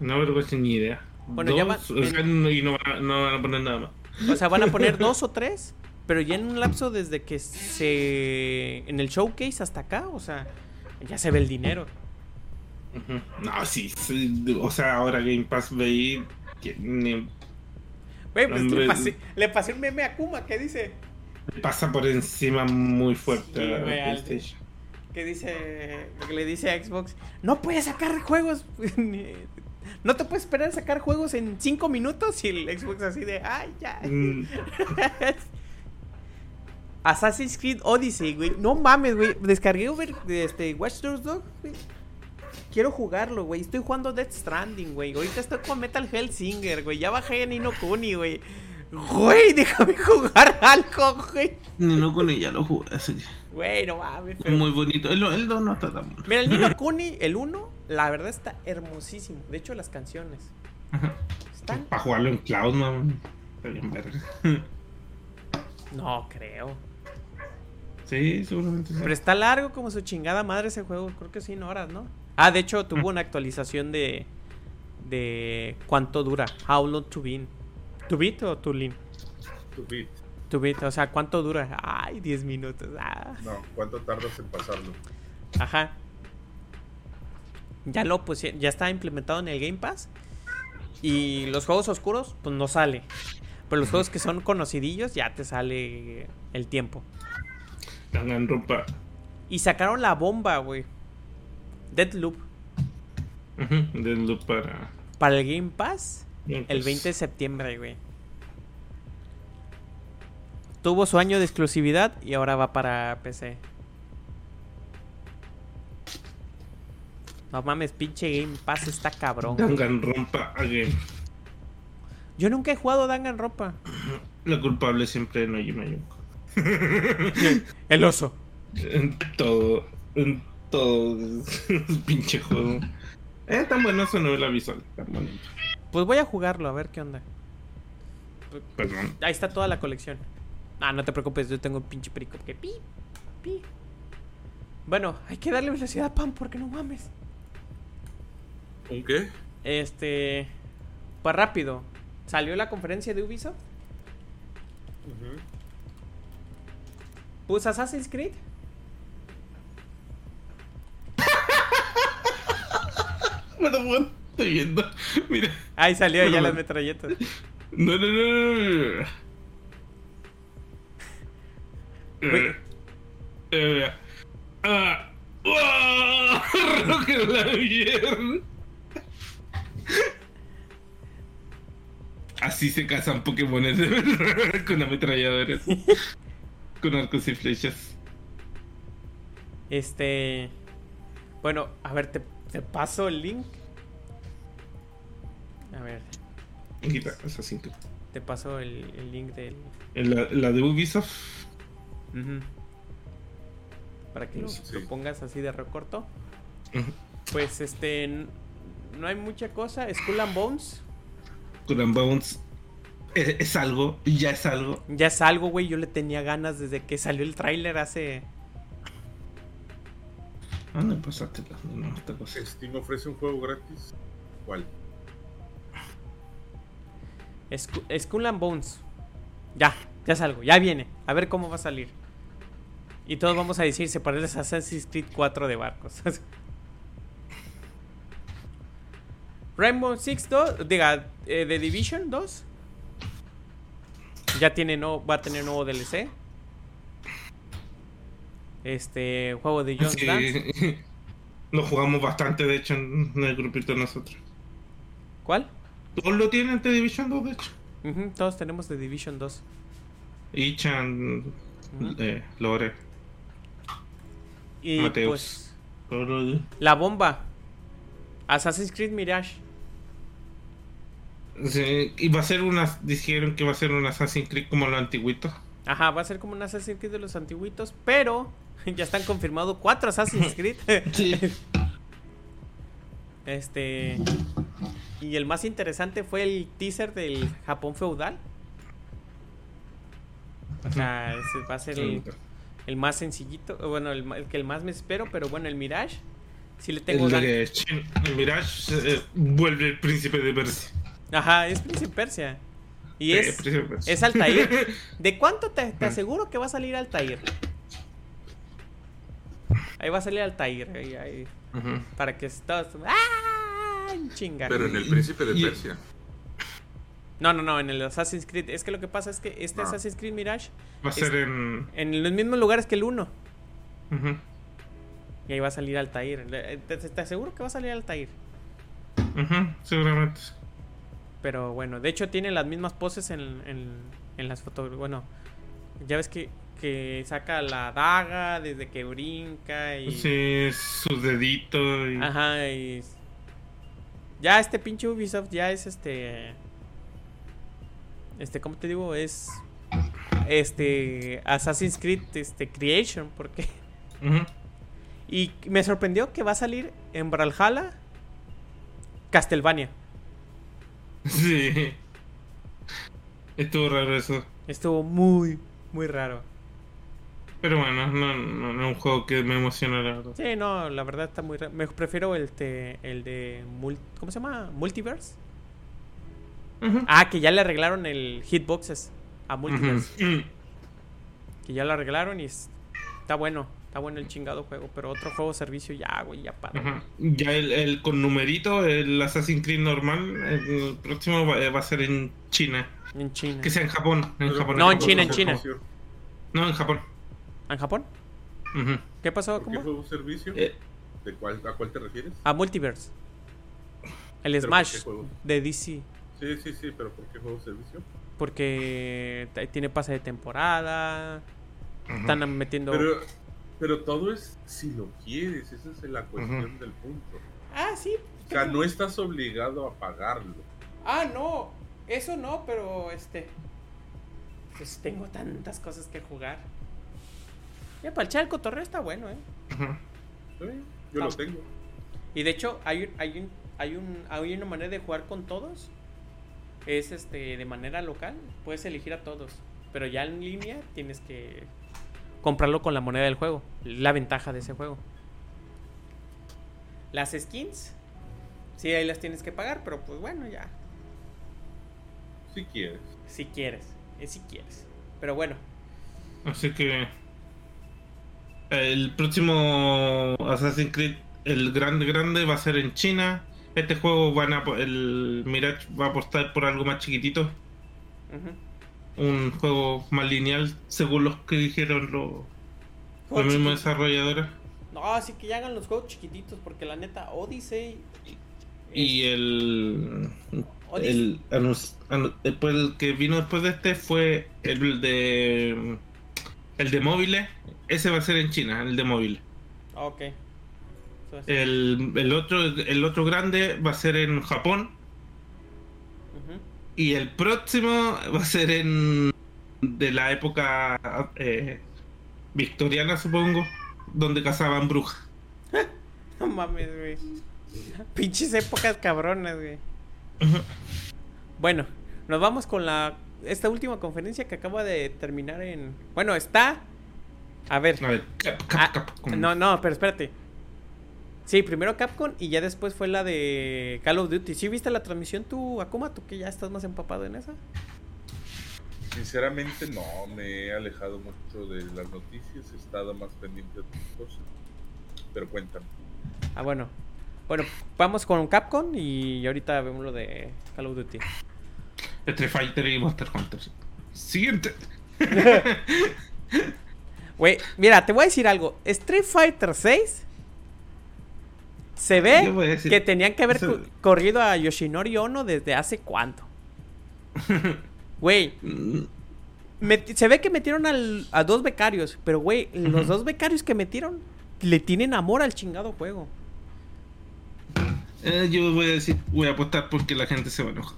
No, pero ni idea. Bueno, ya van- o sea, no- y no, van- no van a poner nada más. O sea, van a poner dos o tres. Pero ya en un lapso desde que se. En el showcase hasta acá, o sea, ya se ve el dinero. No, sí, sí, o sea, ahora Game Pass Güey, pues Hombre, le pasé, le pasé un meme a Kuma que dice. pasa por encima muy fuerte Sí, PlayStation. que dice que le dice a Xbox no puedes sacar juegos no te puedes esperar a sacar juegos en 5 minutos y el Xbox así de ay ya Mm, Assassin's Creed Odyssey güey no mames güey descargué over, este Watch Dogs 2 güey. Quiero jugarlo güey estoy jugando Death Stranding güey ahorita estoy con Metal Hellsinger güey ya bajé a Nino Kuni güey Güey, déjame jugar algo, güey. Ni no con ella lo jugué, así que. Güey, no mames. pero- Muy bonito. El, el 2 no está tan bueno. Mira, el Nino Kuni, el 1, la verdad está hermosísimo. De hecho, las canciones están. Para jugarlo en cloud, man. Está bien verga. No creo. Sí, seguramente sí. Pero está largo como su chingada madre ese juego. Creo que 100 horas, ¿no? Ah, de hecho, tuvo una actualización de. de cuánto dura. How long to beat. ¿To beat o to lean? Tu beat. To beat, o sea, ¿cuánto dura? Ay, 10 minutos. Ah. No, ¿cuánto tardas en pasarlo? Ajá. Ya lo pues ya está implementado en el Game Pass. Y los juegos oscuros, pues no sale. Pero los juegos que son conocidillos, ya te sale el tiempo. Danganronpa. Y sacaron la bomba, güey. Deadloop. Ujú, Del loop para. Para el Game Pass. No, El pues, 20 de septiembre, güey. Tuvo su año de exclusividad y ahora va para PC. No mames, pinche Game Pass está cabrón. Danganronpa again. Yo nunca he jugado Danganronpa. La culpable siempre es Nojima Yoko. El oso. En todo. En todo. Pinche juego. Es tan bueno su novela visual. Tan bonito. Pues voy a jugarlo, a ver qué onda. Perdón. Ahí está toda la colección. Ah, no te preocupes, yo tengo un pinche perico que pi, pi. Bueno, hay que darle velocidad a Pam porque no mames. ¿Un qué? Este. Pues rápido. Salió la conferencia de Ubisoft. Puso Assassin's Creed. Bueno, bueno, estoy viendo. Mira. Ahí salió ya las metralletas. No, no, no, no, no. Güey. Eh, eh, ah, ¡ah! Así se cazan Pokémones de verdad, con ametralladoras. con arcos y flechas. Este. Bueno, a ver, te, te paso el link. A ver, Quita, Assassin's Creed. te paso el, el link del. La, la de Ubisoft. Para que lo, Sí. lo pongas así de recorto. Pues este. No hay mucha cosa. Skull and Bones. Con Unbounce. Es, es algo, ya es algo. Ya es algo, güey. Yo le tenía ganas desde que salió el tráiler hace. Ah, no pasaste no, esta cosa. ¿Steam ofrece un juego gratis? ¿Cuál? Sku- Skull and Bones. Ya, ya es algo. Ya viene. A ver cómo va a salir. Y todos vamos a decir, se parece a Assassin's Creed 4 de barcos. Rainbow Six 2, diga, eh, The Division 2. Ya tiene no, va a tener nuevo DLC. Este juego de John Dance. Sí, lo jugamos bastante, de hecho, en el grupito de nosotros. ¿Cuál? Todos lo tienen The Division 2, de hecho. Todos tenemos The Division 2. Ichan, Ujú. eh, Lore, Y Mateus. pues de- la bomba. Assassin's Creed Mirage. Sí, y va a ser una. Dijeron que va a ser un Assassin's Creed como lo antiguito. Ajá, va a ser como un Assassin's Creed de los antiguitos, pero ya están confirmados cuatro Assassin's Creed. Sí. Este. Y el más interesante fue el teaser del Japón feudal. O sea, ese va a ser el, el más sencillito. Bueno, el, que el más me espero, pero bueno, el Mirage. Sí le tengo el de el Mirage eh, vuelve el príncipe de Persia. Ajá, es Príncipe Persia. Y Sí, es, príncipe de Persia. es Altair. ¿De cuánto te, te aseguro que va a salir Altair? Ahí va a salir Altair. Ahí, ahí, para que todos. ¡Ah! Chingar. Pero en el Príncipe de Persia. No, no, no, en el Assassin's Creed. Es que lo que pasa es que este Ah. Assassin's Creed Mirage Va a ser en. en los mismos lugares que el 1. ujú. Y ahí va a salir Altair. Le- Te, te- te aseguro que va a salir Altair. Ujú, seguramente. Pero bueno, de hecho tiene las mismas poses en, en, en las fotos. Bueno, ya ves que, que saca la daga desde que brinca y... Sí, su dedito. Y... Ajá, y... Ya este pinche Ubisoft ya es este... este, ¿cómo te digo? Es este Assassin's Creed este Creation, porque Ujú. y me sorprendió que va a salir en Brawlhalla Castlevania. Sí. Estuvo raro eso. Estuvo muy muy raro. Pero bueno, no, no, no es un juego que me emociona, la verdad. Sí, no, la verdad está muy. Me prefiero el de, el de mul- ¿cómo se llama? Multiverse. Ah, que ya le arreglaron el hitboxes a Multiverse. Ujú. Que ya lo arreglaron y es- está bueno. Está bueno el chingado juego. Pero otro juego servicio ya, güey, ya para. Ajá. Ya el, el con numerito, el Assassin's Creed normal, el próximo va, va a ser en China. En China. Que sea en Japón. En Japón No, en ¿Qué China, en China. No, en Japón. ¿En Japón? ¿Qué pasó? ¿Por qué ¿Cómo? juego servicio? Eh, ¿De cuál, ¿A cuál te refieres? A Multiverse. El ¿Pero por Smash de DC. Sí, sí, sí, pero ¿por qué juego servicio? Porque tiene pase de temporada. Están metiendo. Pero, pero todo es si lo quieres, esa es la cuestión del punto. Ah, sí. O sea, no estás obligado a pagarlo. Ah, no. Eso no, pero este. Pues tengo tantas cosas que jugar. Ya, para echar el cotorreo está bueno, ¿eh? Sí, yo lo tengo. Y de hecho, hay, un- hay, un, hay, un, hay una manera de jugar con todos. Es este de manera local. Puedes elegir a todos. Pero ya en línea tienes que comprarlo con la moneda del juego. La ventaja de ese juego. Las skins. Sí, ahí las tienes que pagar, pero pues bueno, ya. Si quieres. Si quieres. Es si quieres. Pero bueno. Así que. El próximo Assassin's Creed, el grande grande, va a ser en China. Este juego van a. El Mirage va a apostar por algo más chiquitito. Un juego más lineal, según los que dijeron los, los mismos desarrolladores. No, así que ya hagan los juegos chiquititos. Porque la neta, Odyssey. Y el. Odyssey. el después el que vino después de este fue el de. El de móviles. Ese va a ser en China, el de móviles. Ok. El, el otro, el otro grande va a ser en Japón. Y el próximo va a ser en. de la época eh, victoriana, supongo. Donde cazaban brujas. No mames, güey. Pinches épocas cabronas, güey. Bueno, nos vamos con la esta última conferencia que acaba de terminar en. Bueno, está. A ver. A ver, cap, cap, Ah, no, no, pero espérate. Sí, primero Capcom y ya después fue la de Call of Duty. ¿Sí viste la transmisión tú, Akuma? ¿Tú que ya estás más empapado en esa? Sinceramente no, me he alejado mucho de las noticias, he estado más pendiente de otras cosas. Pero cuéntame. Ah, bueno. Bueno, vamos con Capcom y ahorita vemos lo de Call of Duty. Street Fighter y Monster Hunter. Siguiente. Güey, mira, te voy a decir algo. Street Fighter 6 se ve decir- que tenían que haber eso- corrido a Yoshinori Ono desde hace cuánto. Güey, Mm, se ve que metieron al- a dos becarios, pero güey, los dos becarios que metieron le tienen amor al chingado juego. eh, yo voy a decir, voy a apostar porque la gente se va a enojar.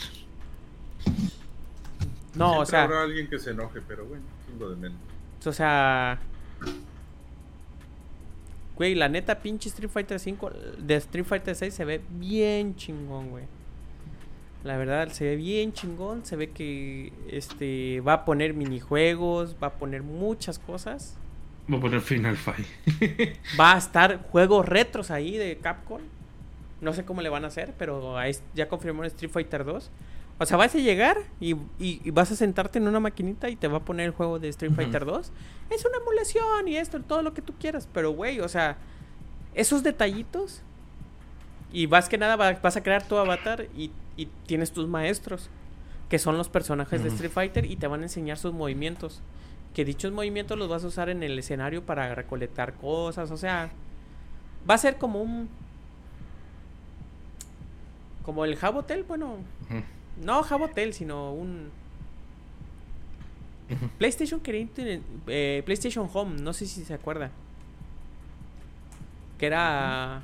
No, o sea, habrá alguien que se enoje, pero bueno, de menos. o sea, güey, la neta pinche Street Fighter 5 de Street Fighter 6 se ve bien chingón, güey. La verdad se ve bien chingón, se ve que este va a poner minijuegos, va a poner muchas cosas. Voy a poner Final Fight. Va a estar juegos retros ahí de Capcom. No sé cómo le van a hacer, pero ahí ya confirmó Street Fighter 2. O sea, vas a llegar y, y- y vas a sentarte en una maquinita y te va a poner el juego de Street. Fighter 2. Es una emulación y esto, todo lo que tú quieras. Pero, güey, o sea, esos detallitos. Y vas que nada, va- vas a crear tu avatar y, y tienes tus maestros, que son los personajes de. Street Fighter, y te van a enseñar sus movimientos. Que dichos movimientos los vas a usar en el escenario para recolectar cosas. O sea, va a ser como un. Como el Jabotel, bueno, no Jabotel, sino un. PlayStation quería eh, PlayStation Home, no sé si se acuerdan. Que era.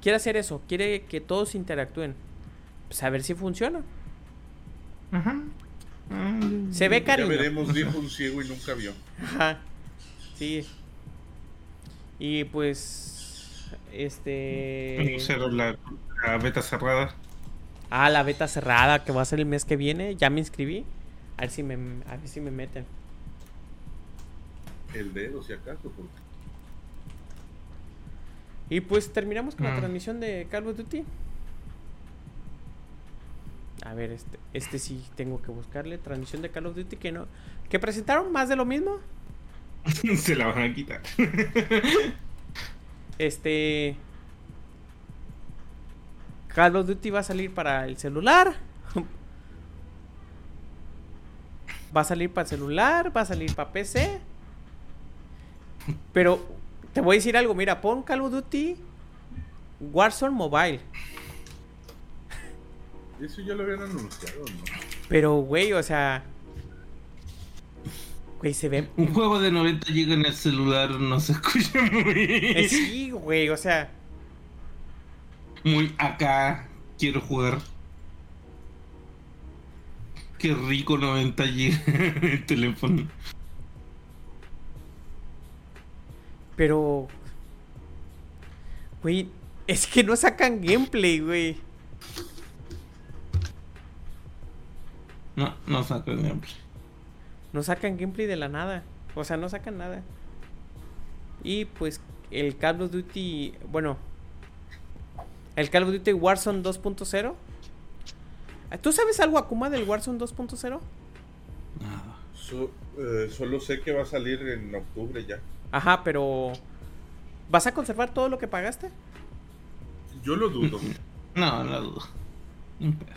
Quiere hacer eso, quiere que todos interactúen. Pues a ver si funciona. Ajá. Se ve Ya cariño. veremos, dijo un ciego y nunca vio. Ajá. Sí. Y pues. Este. Cero la, la beta cerrada. Ah, la beta cerrada que va a ser el mes que viene. Ya me inscribí. A ver si me, a ver si me meten. El dedo, si acaso. porque- Y pues terminamos con la Ah. transmisión de Call of Duty. A ver, este, este sí tengo que buscarle. Transmisión de Call of Duty que no. Que presentaron más de lo mismo. Se la van a quitar. Este. Call of Duty va a salir para el celular. Va a salir para el celular, va a salir para PC. Pero te voy a decir algo, mira, pon Call of Duty Warzone Mobile. Eso ya lo habían anunciado, ¿no? Pero, güey, o sea... Güey, se ve... Un juego de 90 GB en el celular no se escucha muy. eh, sí, güey, o sea... Muy acá. Quiero jugar. Qué rico 90 GB en teléfono. Pero... Güey, es que no sacan gameplay, güey. No, no saco el gameplay. No sacan gameplay de la nada. O sea, no sacan nada. Y pues el Call of Duty, bueno, el Call of Duty Warzone 2.0. ¿Tú sabes algo, Akuma, del Warzone 2.0? Nada. So- eh, solo sé que va a salir en octubre ya. Ajá, pero ¿vas a conservar todo lo que pagaste? Yo lo dudo. No, no dudo. Un pedo.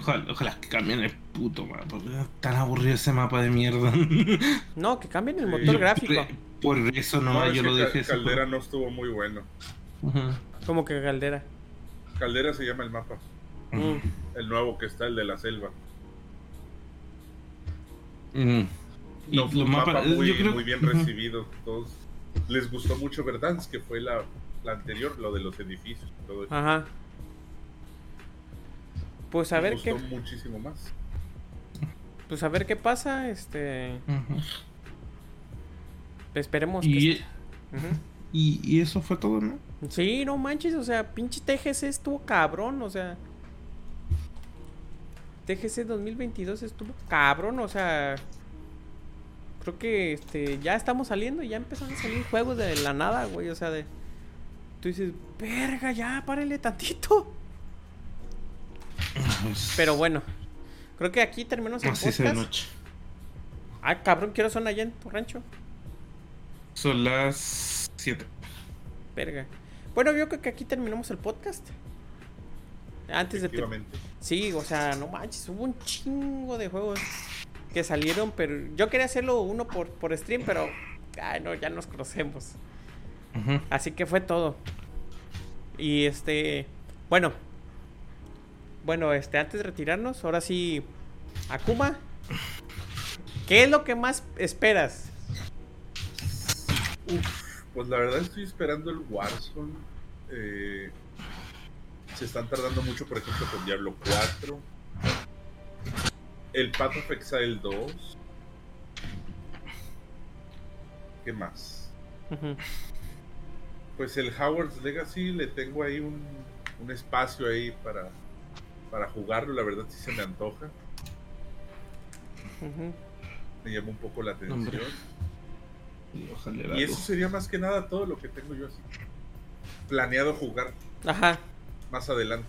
Ojalá, ojalá que cambien el puto mapa. porque es Tan aburrido ese mapa de mierda. No, que cambien el Sí. motor gráfico. Por eso No, nomás yo lo dejé. Caldera no estuvo muy bueno. Como que caldera. Caldera se llama el mapa. Mm. El nuevo que está, el de la selva. Mm. Y No, fue un mapa mapas, muy, yo creo- muy bien recibido. Todos les gustó mucho Verdansk, que fue la, la anterior, lo de los edificios. y Todo eso. Ajá. Pues a ver gustó qué, muchísimo más. pues a ver qué pasa, este, Ujú. Esperemos Y, que Ujú. y, y eso fue todo, ¿no? Sí, no manches, o sea, pinche TGC estuvo cabrón, o sea. TGC 2022 estuvo cabrón, o sea. Creo que este ya estamos saliendo y ya empezaron a salir juegos de la nada, güey, o sea, de. Tú dices, verga, ya, párele tantito. Pero bueno, creo que aquí terminamos el Así se de podcast. noche. Ah, cabrón, quiero son allá en tu rancho. Son las 7. Verga. Bueno, yo creo que aquí terminamos el podcast. Antes de. Sí, o sea, no manches, hubo un chingo de juegos que salieron, pero yo quería hacerlo uno por, por stream, pero ay, no, ya nos conocemos. Así que fue todo. Y este, bueno, bueno, este, antes de retirarnos, ahora sí, Akuma, ¿qué es lo que más esperas? Pues la verdad estoy esperando el Warzone. eh, se están tardando mucho, por ejemplo, con Diablo 4. El Path of Exile 2. ¿Qué más? Pues el Howard's Legacy le tengo ahí un, un espacio ahí para, para jugarlo. La verdad sí se me antoja. Me llama un poco la atención. Hombre. Ojalá Y algo. eso sería más que nada todo lo que tengo yo así. Planeado jugar Ajá. más adelante.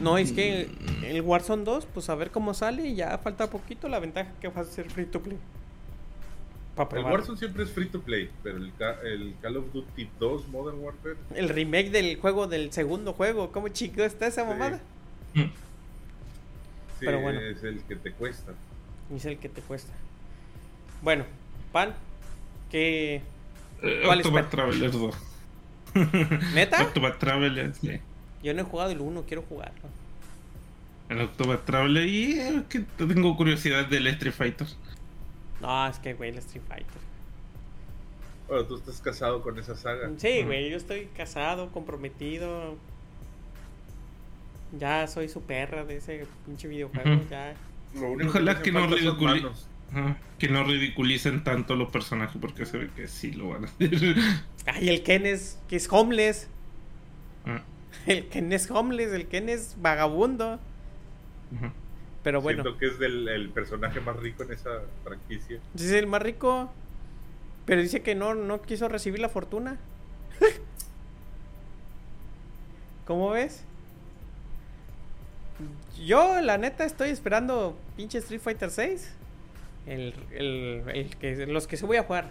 No, es que el Warzone 2, pues a ver cómo sale y ya falta poquito la ventaja que va a ser free to play. Para El. Warzone siempre es free to play, pero el, Ca- el Call of Duty 2 Modern Warfare El remake del juego del segundo juego, ¿cómo chico está esa mamada? Mm. sí, Pero bueno. es el que te cuesta. Es el que te cuesta. Bueno, Pan, que Eh, ¿Cuál Octopath espera? Traveler 2. ¿Neta? Octopath Traveler, sí. Yo no he jugado el 1, quiero jugarlo. El Octopath Traveler y eh, es que tengo curiosidad del Street Fighter. No, es que güey, el Street Fighter. Bueno, tú estás casado con esa saga. Sí, güey, yo estoy casado, comprometido. Ya soy su perra de ese pinche videojuego, ya. Lo único Ojalá que no ridiculi- Que no ridiculicen tanto los personajes porque se ve que sí lo van a hacer. Ay, el Ken es, que es homeless. Ah, El Ken es homeless, el Ken es vagabundo. ajá. Pero bueno, Siento que es del, el personaje más rico en esa franquicia. es el más rico. Pero dice que no, no quiso recibir la fortuna. ¿Cómo ves? Yo, la neta, estoy esperando pinche Street Fighter 6. El, el, el que, los que se voy a jugar.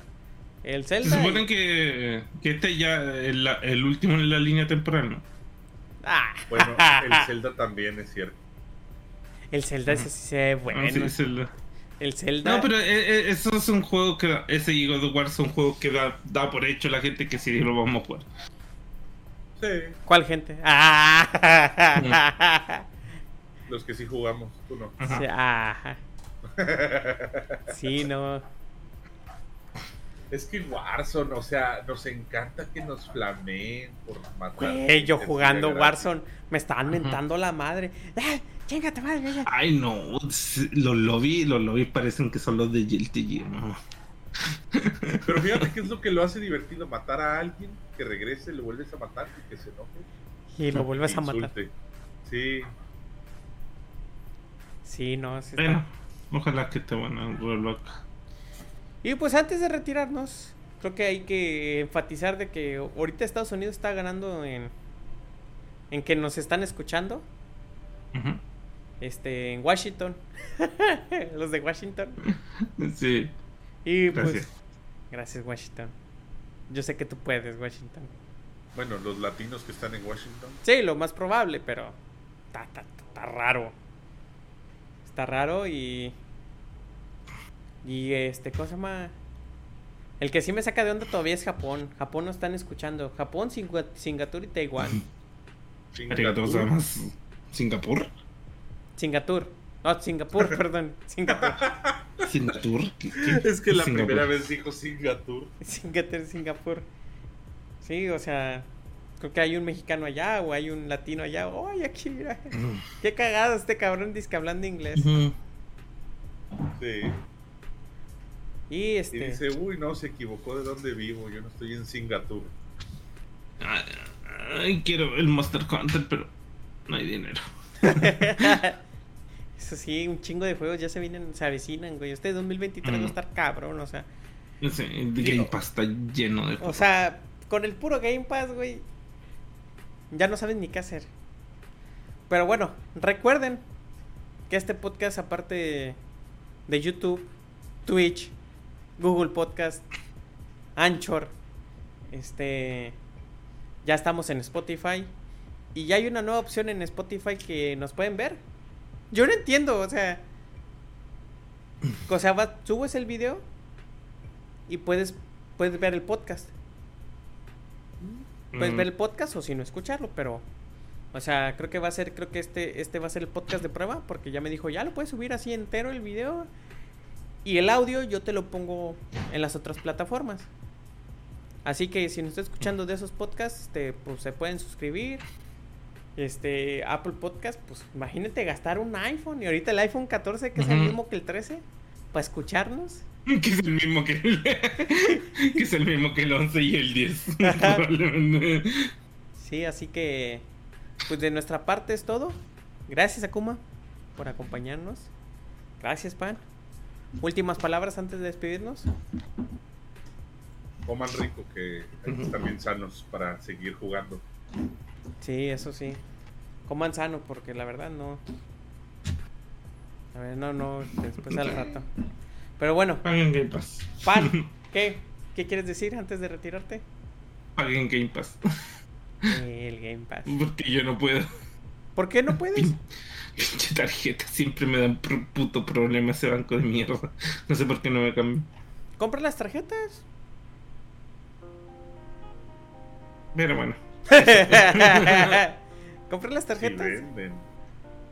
El Se Zelda. supone y- que, que este ya el, el último en la línea temporal, ¿no? Ah. Bueno, el Zelda también es cierto. El Zelda ese sí se ve bueno. Ah, sí, es el- El Zelda. No, pero eh, eh, eso es un juego que da- ese y God of War son juegos que da, da por hecho la gente que sí lo vamos a jugar. Sí, ¿Cuál gente? Ah. los que sí jugamos, tú no. Ajá. Sí, ajá. Sí, no. Es que Warzone, o sea, nos encanta que nos flameen por matar. Güey, yo jugando. Warzone me estaban mentando la madre. ¡Ah! ¡Chingate madre! ya! Ay, no, los lobbies, los lobbies parecen que son los de GLTG, ¿no? Pero fíjate qué es lo que lo hace divertido, matar a alguien, que regrese, lo vuelves a matar y que se enoje. Y lo vuelves a que matar. Sí, Sí, no. sí está- Bueno, ojalá que te van a rollback. Y pues antes de retirarnos, creo que hay que enfatizar de que ahorita Estados Unidos está ganando en, en que nos están escuchando. Este, en Washington. Los de Washington. Sí, Y pues. gracias. Gracias, Washington. Yo sé que tú puedes, Washington. bueno, los latinos que están en Washington. Sí, lo más probable, pero. Está, está, está raro. Está raro y. Y este, ¿cómo se llama? El que sí me saca de onda todavía es Japón. Japón no están escuchando. Japón, Singa- Singapur y Taiwán. Singapur. gozaimasu. ¿Singapur? Singapur. No, Singapur, perdón. Singapur. ¿Singapur? ¿Qué- qué- Es que la Singapur? primera vez dijo Singapur. Singapur, Singapur. Sí, o sea. Creo que hay un mexicano allá o hay un latino allá. ¡Ay, aquí, mira! Qué cagado este cabrón dice que hablando inglés. Sí. Y Y este. dice, uy, no, se equivocó de dónde vivo. Yo no estoy en Singapur. Ay, ay, quiero el Monster Hunter, pero no hay dinero. Eso sí, un chingo de juegos ya se vienen, se avecinan, güey. Este 2023 va a Mm. estar cabrón, o sea. No sé, el Game Pass está lleno de O juegos. sea, con el puro Game Pass, güey. Ya no saben ni qué hacer. Pero bueno, recuerden que este podcast, aparte de YouTube, Twitch, Google Podcast, Anchor, este. Ya estamos en Spotify. Y ya hay una nueva opción en Spotify que nos pueden ver. Yo no entiendo, o sea. O sea, subes el video y puedes, puedes ver el podcast. Puedes Mm. ver el podcast o si no escucharlo, pero. O sea, creo que va a ser, creo que este, este va a ser el podcast de prueba, porque ya me dijo, ya lo puedes subir así entero el video. Y el audio yo te lo pongo en las otras plataformas. Así que si nos está escuchando de esos podcasts, este, pues se pueden suscribir. Este, Apple Podcast, pues imagínate gastar un iPhone y ahorita el iPhone 14, que es el mismo que el 13, para escucharnos. Que es el mismo que el, que es el mismo que el 11 y el 10. Ajá. probablemente. Sí, así que, pues de nuestra parte es todo. Gracias, Akuma, por acompañarnos. Gracias, Pan. Últimas palabras antes de despedirnos. Coman rico, que hay que Ujú. estar bien sanos para seguir jugando. Sí, eso sí. Coman sano, porque la verdad no. A ver, no, no, después al rato. Pero bueno, Paguen Game Pass. Pan, ¿qué? ¿Qué quieres decir antes de retirarte? Paguen Game Pass. El Game Pass. Porque yo no puedo. ¿Por qué no puedes? Pinche tarjeta, siempre me dan puto problema ese banco de mierda. No sé por qué no me cambio. Compra las tarjetas. Pero bueno. Compra las Si tarjetas. venden.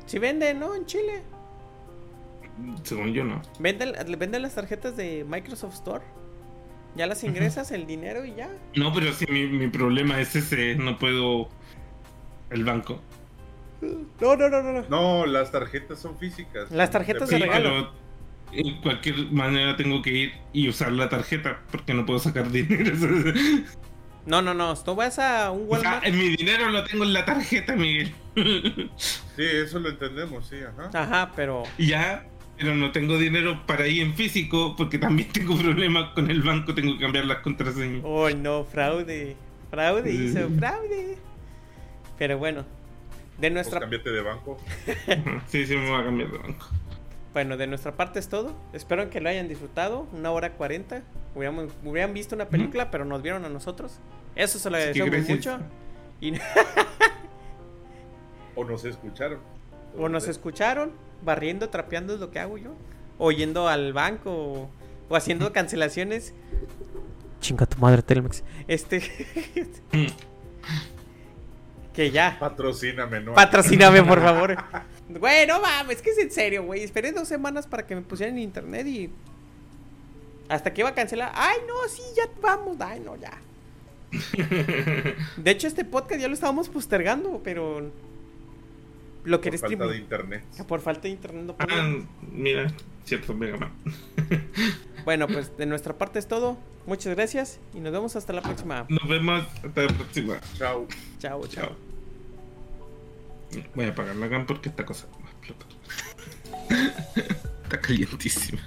Si venden, ¿no? En Chile. Según yo no. Venden, venden las tarjetas de Microsoft Store. Ya las ingresas el dinero y ya. No, pero sí, mi, mi problema es ese. No puedo. El banco. No, no, no, no. no. No, las tarjetas son físicas. Las tarjetas De se pero en cualquier manera tengo que ir y usar la tarjeta porque no puedo sacar dinero. No, no, no. Tú vas a un o sea, Walmart. en mi dinero lo tengo en la tarjeta, Miguel. Sí, eso lo entendemos, sí, ajá. Ajá, pero. ya, pero no tengo dinero para ir en físico porque también tengo problemas con el banco, tengo que cambiar las contraseñas. Oh, no, fraude. Fraude hizo, fraude. Pero bueno. De Pues nuestra, cámbiate de banco. Sí, sí, me voy a cambiar de banco. bueno, de nuestra parte es todo. Espero que lo hayan disfrutado. Una hora cuarenta. Hubiéramos, hubieran visto una película, pero nos vieron a nosotros. Eso se lo agradecemos mucho. Y, O nos escucharon. o nos escucharon, barriendo, trapeando es lo que hago yo. O yendo al banco o, o haciendo cancelaciones. Chinga tu madre, Telmex. Este. que ya. Patrocíname, ¿no? Patrocíname, por favor. Güey, no mames, que es en serio, güey. Esperé dos semanas para que me pusieran en internet y. Hasta que iba a cancelar. Ay, no, sí, ya vamos. Ay, no, ya. De hecho, este podcast ya lo estábamos postergando, pero. Lo que Por falta de internet. Por falta de internet no Ah, podía. mira, cierto, Mega Man. Bueno, pues de nuestra parte es todo. Muchas gracias y nos vemos hasta la próxima. Nos vemos hasta la próxima. Chao. Chao, chao. Chao. Voy a apagar la GAN porque esta cosa va a explotar. Está calientísima.